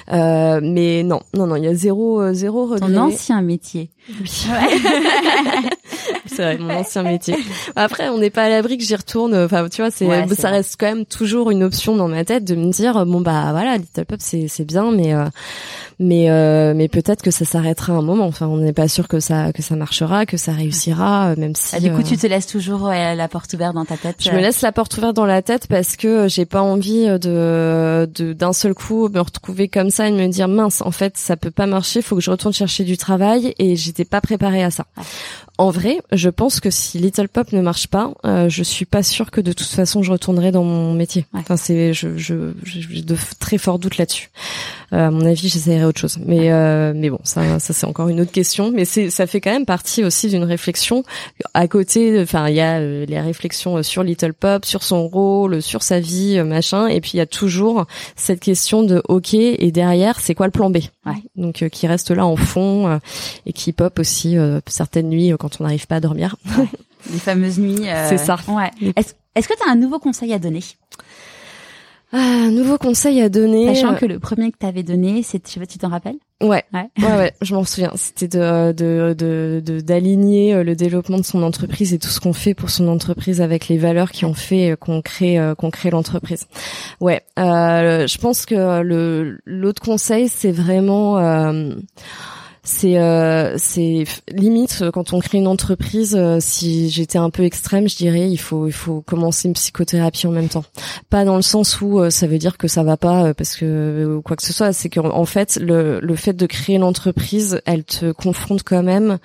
mais non non non il y a zéro zéro regret.
ton ancien métier
oui. c'est vrai, mon ancien métier. Après, on n'est pas à l'abri que j'y retourne. Enfin, tu vois, c'est, ça reste quand même toujours une option dans ma tête de me dire, bon bah voilà, Little Pop, c'est c'est bien, mais euh, mais euh, mais peut-être que ça s'arrêtera un moment. Enfin, on n'est pas sûr que ça que ça marchera, que ça réussira, euh, même si.
Ah, du coup, tu te laisses toujours la porte ouverte dans ta tête.
Je me laisse la porte ouverte dans la tête parce que j'ai pas envie de d'un seul coup me retrouver comme ça et me dire mince, en fait, ça peut pas marcher. Faut que je retourne chercher du travail et j'étais pas préparée à ça. En vrai, je pense que si Little Pop ne marche pas, euh, je suis pas sûre que de toute façon je retournerai dans mon métier. Enfin, c'est je je j'ai de très forts doutes là-dessus. Euh, à mon avis, j'essaierai autre chose. Mais euh, mais bon, ça ça c'est encore une autre question. Mais c'est ça fait quand même partie aussi d'une réflexion à côté. Enfin, il y a euh, les réflexions sur Little Pop, sur son rôle, sur sa vie, euh, machin. Et puis il y a toujours cette question de ok et derrière, c'est quoi le plan B?
Ouais.
Donc qui reste là en fond et qui pop aussi certaines nuits quand on n'arrive pas à dormir.
Les fameuses nuits. Euh,
c'est ça.
Ouais. Est-ce est que tu as un nouveau conseil à donner?
Ah, nouveau conseil à donner.
Sachant que le premier que tu avais donné, c'est, tu t'en rappelles?
Ouais, ouais, ouais, ouais, je m'en souviens. C'était de de de d'aligner euh, le développement de son entreprise et tout ce qu'on fait pour son entreprise avec les valeurs qui ont fait euh, qu'on crée qu'on crée l'entreprise. Ouais, euh, je pense que le l'autre conseil, c'est vraiment euh, c'est euh, c'est limite euh, quand on crée une entreprise euh, si j'étais un peu extrême je dirais il faut il faut commencer une psychothérapie en même temps. Pas dans le sens où ça veut dire que ça va pas parce que quoi que ce soit. C'est qu'en en fait le le fait de créer l'entreprise elle te confronte quand même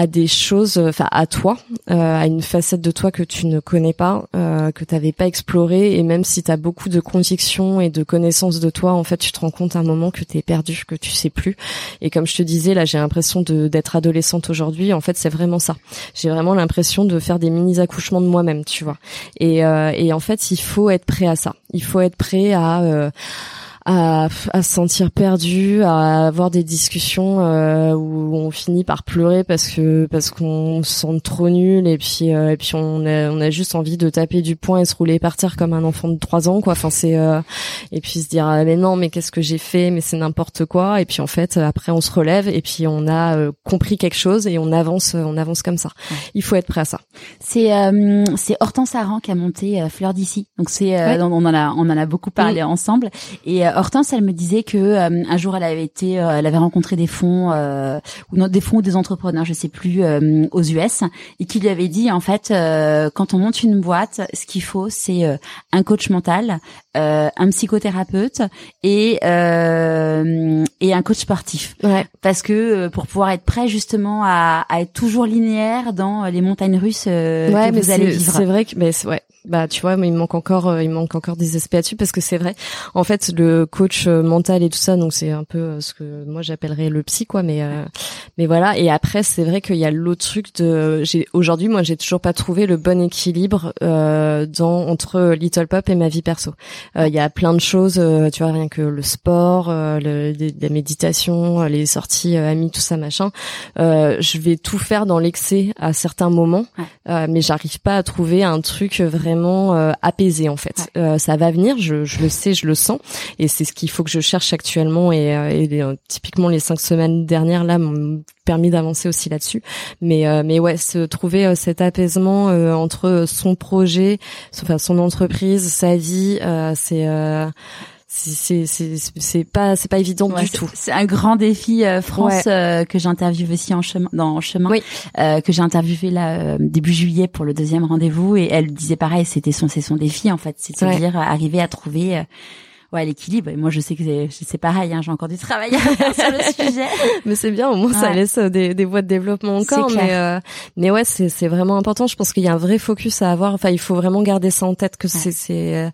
à des choses, enfin à toi, euh, à une facette de toi que tu ne connais pas, euh, que tu n'avais pas exploré, et même si tu as beaucoup de convictions et de connaissances de toi, en fait, tu te rends compte à un moment que tu es perdu, que tu sais plus. Et comme je te disais, là, j'ai l'impression d'être adolescente aujourd'hui. En fait, c'est vraiment ça. J'ai vraiment l'impression de faire des mini accouchements de moi-même, tu vois. Et, euh, et en fait, il faut être prêt à ça. Il faut être prêt à à, à se sentir perdu, à avoir des discussions euh, où on finit par pleurer parce que parce qu'on se sent trop nul et puis euh, et puis on a on a juste envie de taper du poing et se rouler par terre comme un enfant de trois ans quoi. Enfin c'est euh, et puis se dire ah, mais non mais qu'est-ce que j'ai fait? Mais c'est n'importe quoi et puis en fait après on se relève et puis on a compris quelque chose et on avance on avance comme ça. Il faut être prêt à ça.
C'est c'est Hortense Aran qui a monté Fleur d'ici. Donc c'est on en a on en a beaucoup parlé ensemble et Hortense, elle me disait que euh, un jour elle avait été, euh, elle avait rencontré des fonds euh, ou des fonds ou des entrepreneurs, je sais plus, aux US, et qui lui avait dit en fait, quand on monte une boîte, ce qu'il faut, c'est un coach mental, un psychothérapeute et et un coach sportif.
Ouais.
Parce que pour pouvoir être prêt justement à, à être toujours linéaire dans les montagnes russes ouais, que
mais
vous allez vivre.
C'est vrai que, mais ouais, bah tu vois mais il manque encore euh, il manque encore des aspects là-dessus parce que c'est vrai en fait le coach euh, mental et tout ça donc c'est un peu euh, ce que moi j'appellerais le psy quoi mais mais voilà et après c'est vrai qu'il y a l'autre truc de j'ai aujourd'hui moi j'ai toujours pas trouvé le bon équilibre euh, dans entre Little Pop et ma vie perso il y a plein de choses tu vois rien que le sport le, la méditation les sorties amis tout ça machin je vais tout faire dans l'excès à certains moments mais j'arrive pas à trouver un truc vraiment euh, apaisé en fait. Euh, ça va venir, je, je, le sais, je le sens, et c'est ce qu'il faut que je cherche actuellement. Et, euh, et typiquement les cinq semaines dernières là permis d'avancer aussi là-dessus. Mais mais ouais, se trouver cet apaisement entre son projet, enfin son entreprise, sa vie, c'est c'est c'est c'est pas c'est pas évident du tout.
C'est un grand défi France que j'interviewe aussi en chemin dans en chemin que j'ai interviewé là début juillet pour le deuxième rendez-vous. Et elle disait pareil, c'était son c'est son défi en fait, c'est-à-dire arriver à trouver ouais l'équilibre. Et moi, je sais que c'est pareil. Hein, j'ai encore du travail à faire sur le sujet.
Mais c'est bien, au moins ça laisse euh, des, des voies de développement encore. Mais euh, mais ouais, c'est c'est vraiment important. Je pense qu'il y a un vrai focus à avoir. Enfin, il faut vraiment garder ça en tête que c'est c'est euh,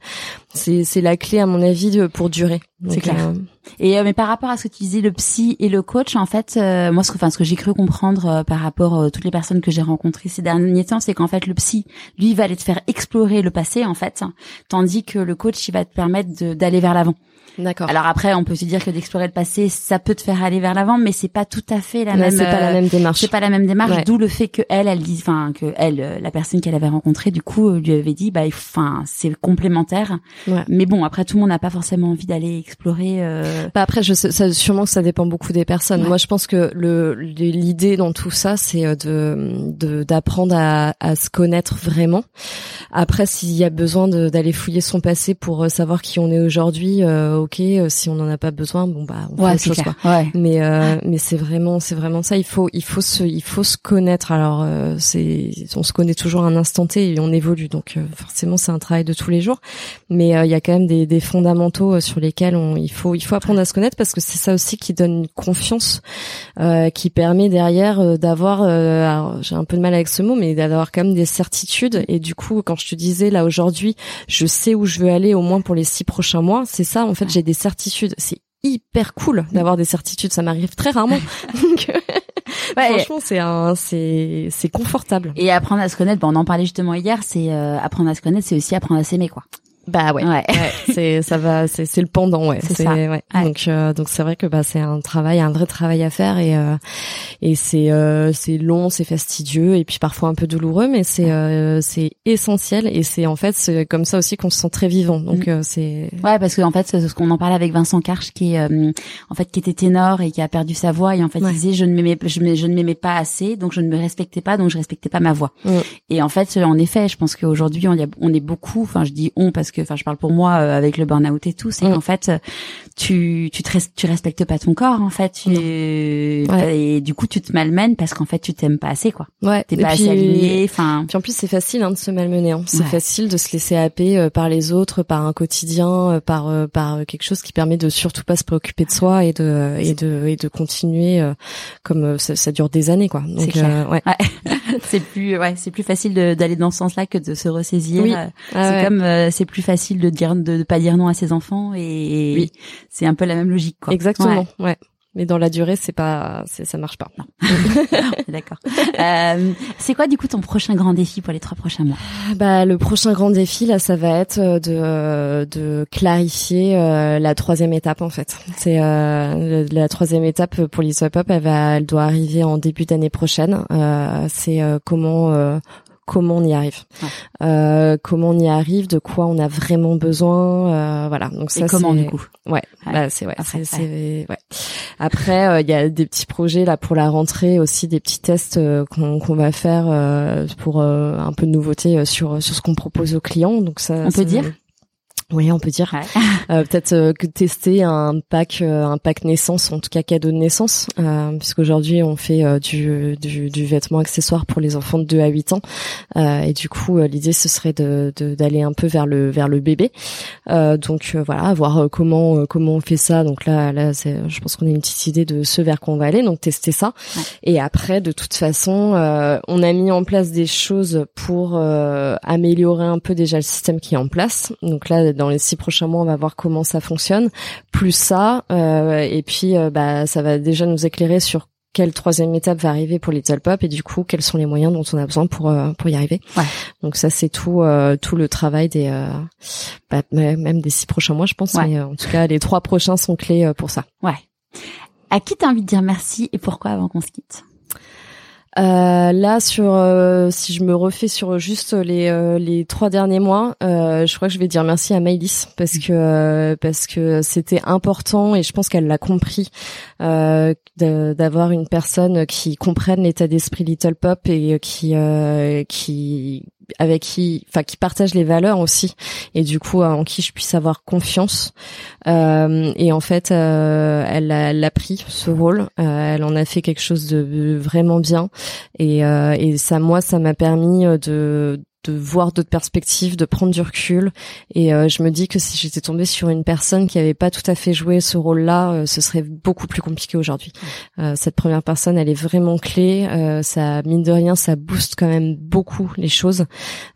c'est c'est la clé à mon avis pour durer.
C'est clair. Euh, et mais par rapport à ce que tu disais, le psy et le coach, en fait, moi ce que, enfin ce que j'ai cru comprendre par rapport à toutes les personnes que j'ai rencontrées ces derniers temps, c'est qu'en fait le psy, lui, va aller te faire explorer le passé, en fait, tandis que le coach, il va te permettre d'aller vers l'avant.
D'accord.
Alors après, on peut se dire que d'explorer le passé, ça peut te faire aller vers l'avant, mais c'est pas tout à fait la même.
C'est pas la même démarche.
C'est pas la même démarche. D'où le fait que elle, elle dit, enfin que elle, euh, la personne qu'elle avait rencontrée, du coup, lui avait dit, bah, enfin, c'est complémentaire. Ouais. Mais bon, après, tout le monde n'a pas forcément envie d'aller explorer. Euh...
Bah après, je sais, ça, sûrement que ça dépend beaucoup des personnes. Moi, je pense que le l'idée dans tout ça, c'est euh, de d'apprendre à, à se connaître vraiment. Après, s'il y a besoin d'aller fouiller son passé pour euh, savoir qui on est aujourd'hui, euh, ok. Euh, si on n'en a pas besoin, bon bah on
ouais,
fait autre chose
quoi. Ouais.
Mais euh, mais c'est vraiment c'est vraiment ça. Il faut il faut se il faut se connaître. Alors euh, c'est on se connaît toujours un instant T et on évolue. Donc forcément c'est un travail de tous les jours. Mais il y a quand même des, des fondamentaux sur lesquels on il faut il faut apprendre à se connaître parce que c'est ça aussi qui donne une confiance qui permet derrière d'avoir. j'ai un peu de mal avec ce mot, mais d'avoir quand même des certitudes. Et du coup quand je te disais là aujourd'hui, je sais où je veux aller au moins pour les six prochains mois. C'est ça en fait j'ai des certitudes. C'est hyper cool d'avoir des certitudes. Ça m'arrive très rarement. Donc, franchement, c'est un, c'est, c'est confortable.
Et apprendre à se connaître. Bon, on en parlait justement hier. C'est euh, apprendre à se connaître, c'est aussi apprendre à s'aimer, quoi.
Bah ouais, ouais. c'est ça va, c'est c'est le pendant, ouais. C'est ça. Ouais. Donc euh, donc c'est vrai que bah c'est un travail, un vrai travail à faire et euh, et c'est euh, c'est long, c'est fastidieux et puis parfois un peu douloureux, mais c'est euh, c'est essentiel et c'est en fait c'est comme ça aussi qu'on se sent très vivant. Donc mm. euh, c'est
ouais parce que en fait c'est ce qu'on en parlait avec Vincent Karch qui est en fait qui était ténor et qui a perdu sa voix et en fait il disait je ne m'aimais je, je ne m'aimais pas assez donc je ne me respectais pas donc je respectais pas ma voix. Mm. Et en fait en effet je pense qu'aujourd'hui on, on est beaucoup, enfin je dis on parce que enfin je parle pour moi euh, avec le burn-out et tout, c'est mm. qu'en fait tu tu te tu respectes pas ton corps en fait, tu, et du coup tu te malmènes parce qu'en fait tu t'aimes pas assez quoi.
Ouais.
T'es pas assez aligné, enfin.
Puis en plus c'est facile hein, de se malmener, hein. c'est facile de se laisser happer euh, par les autres, par un quotidien, euh, par par quelque chose qui permet de surtout pas se préoccuper de soi et de et de et de continuer comme ça, ça, dure des années quoi.
Donc ouais. c'est plus ouais c'est plus facile d'aller dans ce sens-là que de se ressaisir. Ah c'est comme c'est plus facile de dire de, pas dire non à ses enfants et, oui. C'est un peu la même logique quoi.
Exactement. Ouais. Mais dans la durée, c'est pas, ça marche pas.
D'accord. Euh, c'est quoi du coup ton prochain grand défi pour les trois prochains mois?
Bah le prochain grand défi là, ça va être euh, de euh, de clarifier euh, la troisième étape en fait. C'est euh, la troisième étape pour l'Easy Pop, elle va, elle doit arriver en début d'année prochaine. c'est comment comment on y arrive, euh, comment on y arrive, de quoi on a vraiment besoin, euh, voilà.
Donc ça, Et comment du coup
Ouais, bah, c'est ouais, Après, c'est ouais. Après, euh, il y a des petits projets là pour la rentrée aussi, des petits tests euh, qu'on qu'on va faire euh, pour un peu de nouveauté sur sur ce qu'on propose aux clients. Donc ça,
on peut dire?
Oui, on peut dire. Euh, Peut-être euh, que tester un pack, euh, un pack naissance, en tout cas cadeau de naissance, euh, puisqu'aujourd'hui on fait euh, du, du, du, vêtement accessoire pour les enfants de 2 à 8 ans, et du coup l'idée ce serait de d'aller un peu vers le vers le bébé. donc voilà, voir comment comment on fait ça. Donc là là, je pense qu'on a une petite idée de ce vers quoi on va aller. Donc tester ça. Et après, de toute façon, on a mis en place des choses pour améliorer un peu déjà le système qui est en place. Donc là dans les six prochains mois, on va voir comment ça fonctionne. Plus ça, euh, et puis euh, bah ça va déjà nous éclairer sur quelle troisième étape va arriver pour Little Pop et du coup quels sont les moyens dont on a besoin pour euh, pour y arriver.
Ouais.
Donc ça c'est tout tout le travail des bah, même des six prochains mois je pense. Mais en tout cas les trois prochains sont clés pour ça.
Ouais. À qui t'as envie de dire merci et pourquoi avant qu'on se quitte?
Euh, là, sur euh, si je me refais sur juste les euh, les trois derniers mois, je crois que je vais dire merci à Maïlis parce que parce que c'était important et je pense qu'elle l'a compris d'avoir une personne qui comprenne l'état d'esprit Little Pop et qui qui avec qui, enfin qui partage les valeurs aussi, et du coup en qui je puisse avoir confiance. Euh, et en fait, euh, elle, a, elle a pris ce rôle, euh, elle en a fait quelque chose de vraiment bien, et, et ça, moi, ça m'a permis de de voir d'autres perspectives, de prendre du recul. Et euh, je me dis que si j'étais tombée sur une personne qui avait pas tout à fait joué ce rôle-là, euh, ce serait beaucoup plus compliqué aujourd'hui. Euh, cette première personne, elle est vraiment clé. ça mine de rien, ça booste quand même beaucoup les choses.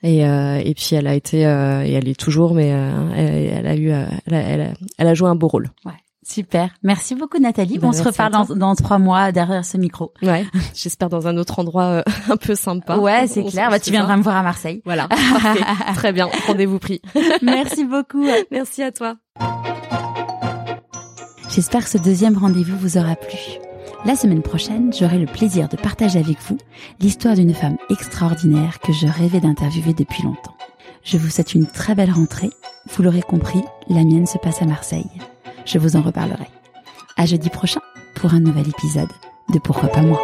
Et, et puis elle a été et elle est toujours, mais elle, a eu, elle a, elle a, joué un beau rôle.
Ouais. Super. Merci beaucoup Nathalie. On se reparle dans, dans, trois mois derrière ce micro.
Ouais. J'espère dans un autre endroit euh, un peu sympa.
Ouais, c'est clair. Bah, tu viendras me voir à Marseille.
Voilà. Très bien. Rendez-vous pris.
Merci beaucoup.
Merci à toi.
J'espère que ce deuxième rendez-vous vous aura plu. La semaine prochaine, j'aurai le plaisir de partager avec vous l'histoire d'une femme extraordinaire que je rêvais d'interviewer depuis longtemps. Je vous souhaite une très belle rentrée. Vous l'aurez compris, la mienne se passe à Marseille je vous en reparlerai. À jeudi prochain pour un nouvel épisode de Pourquoi pas moi.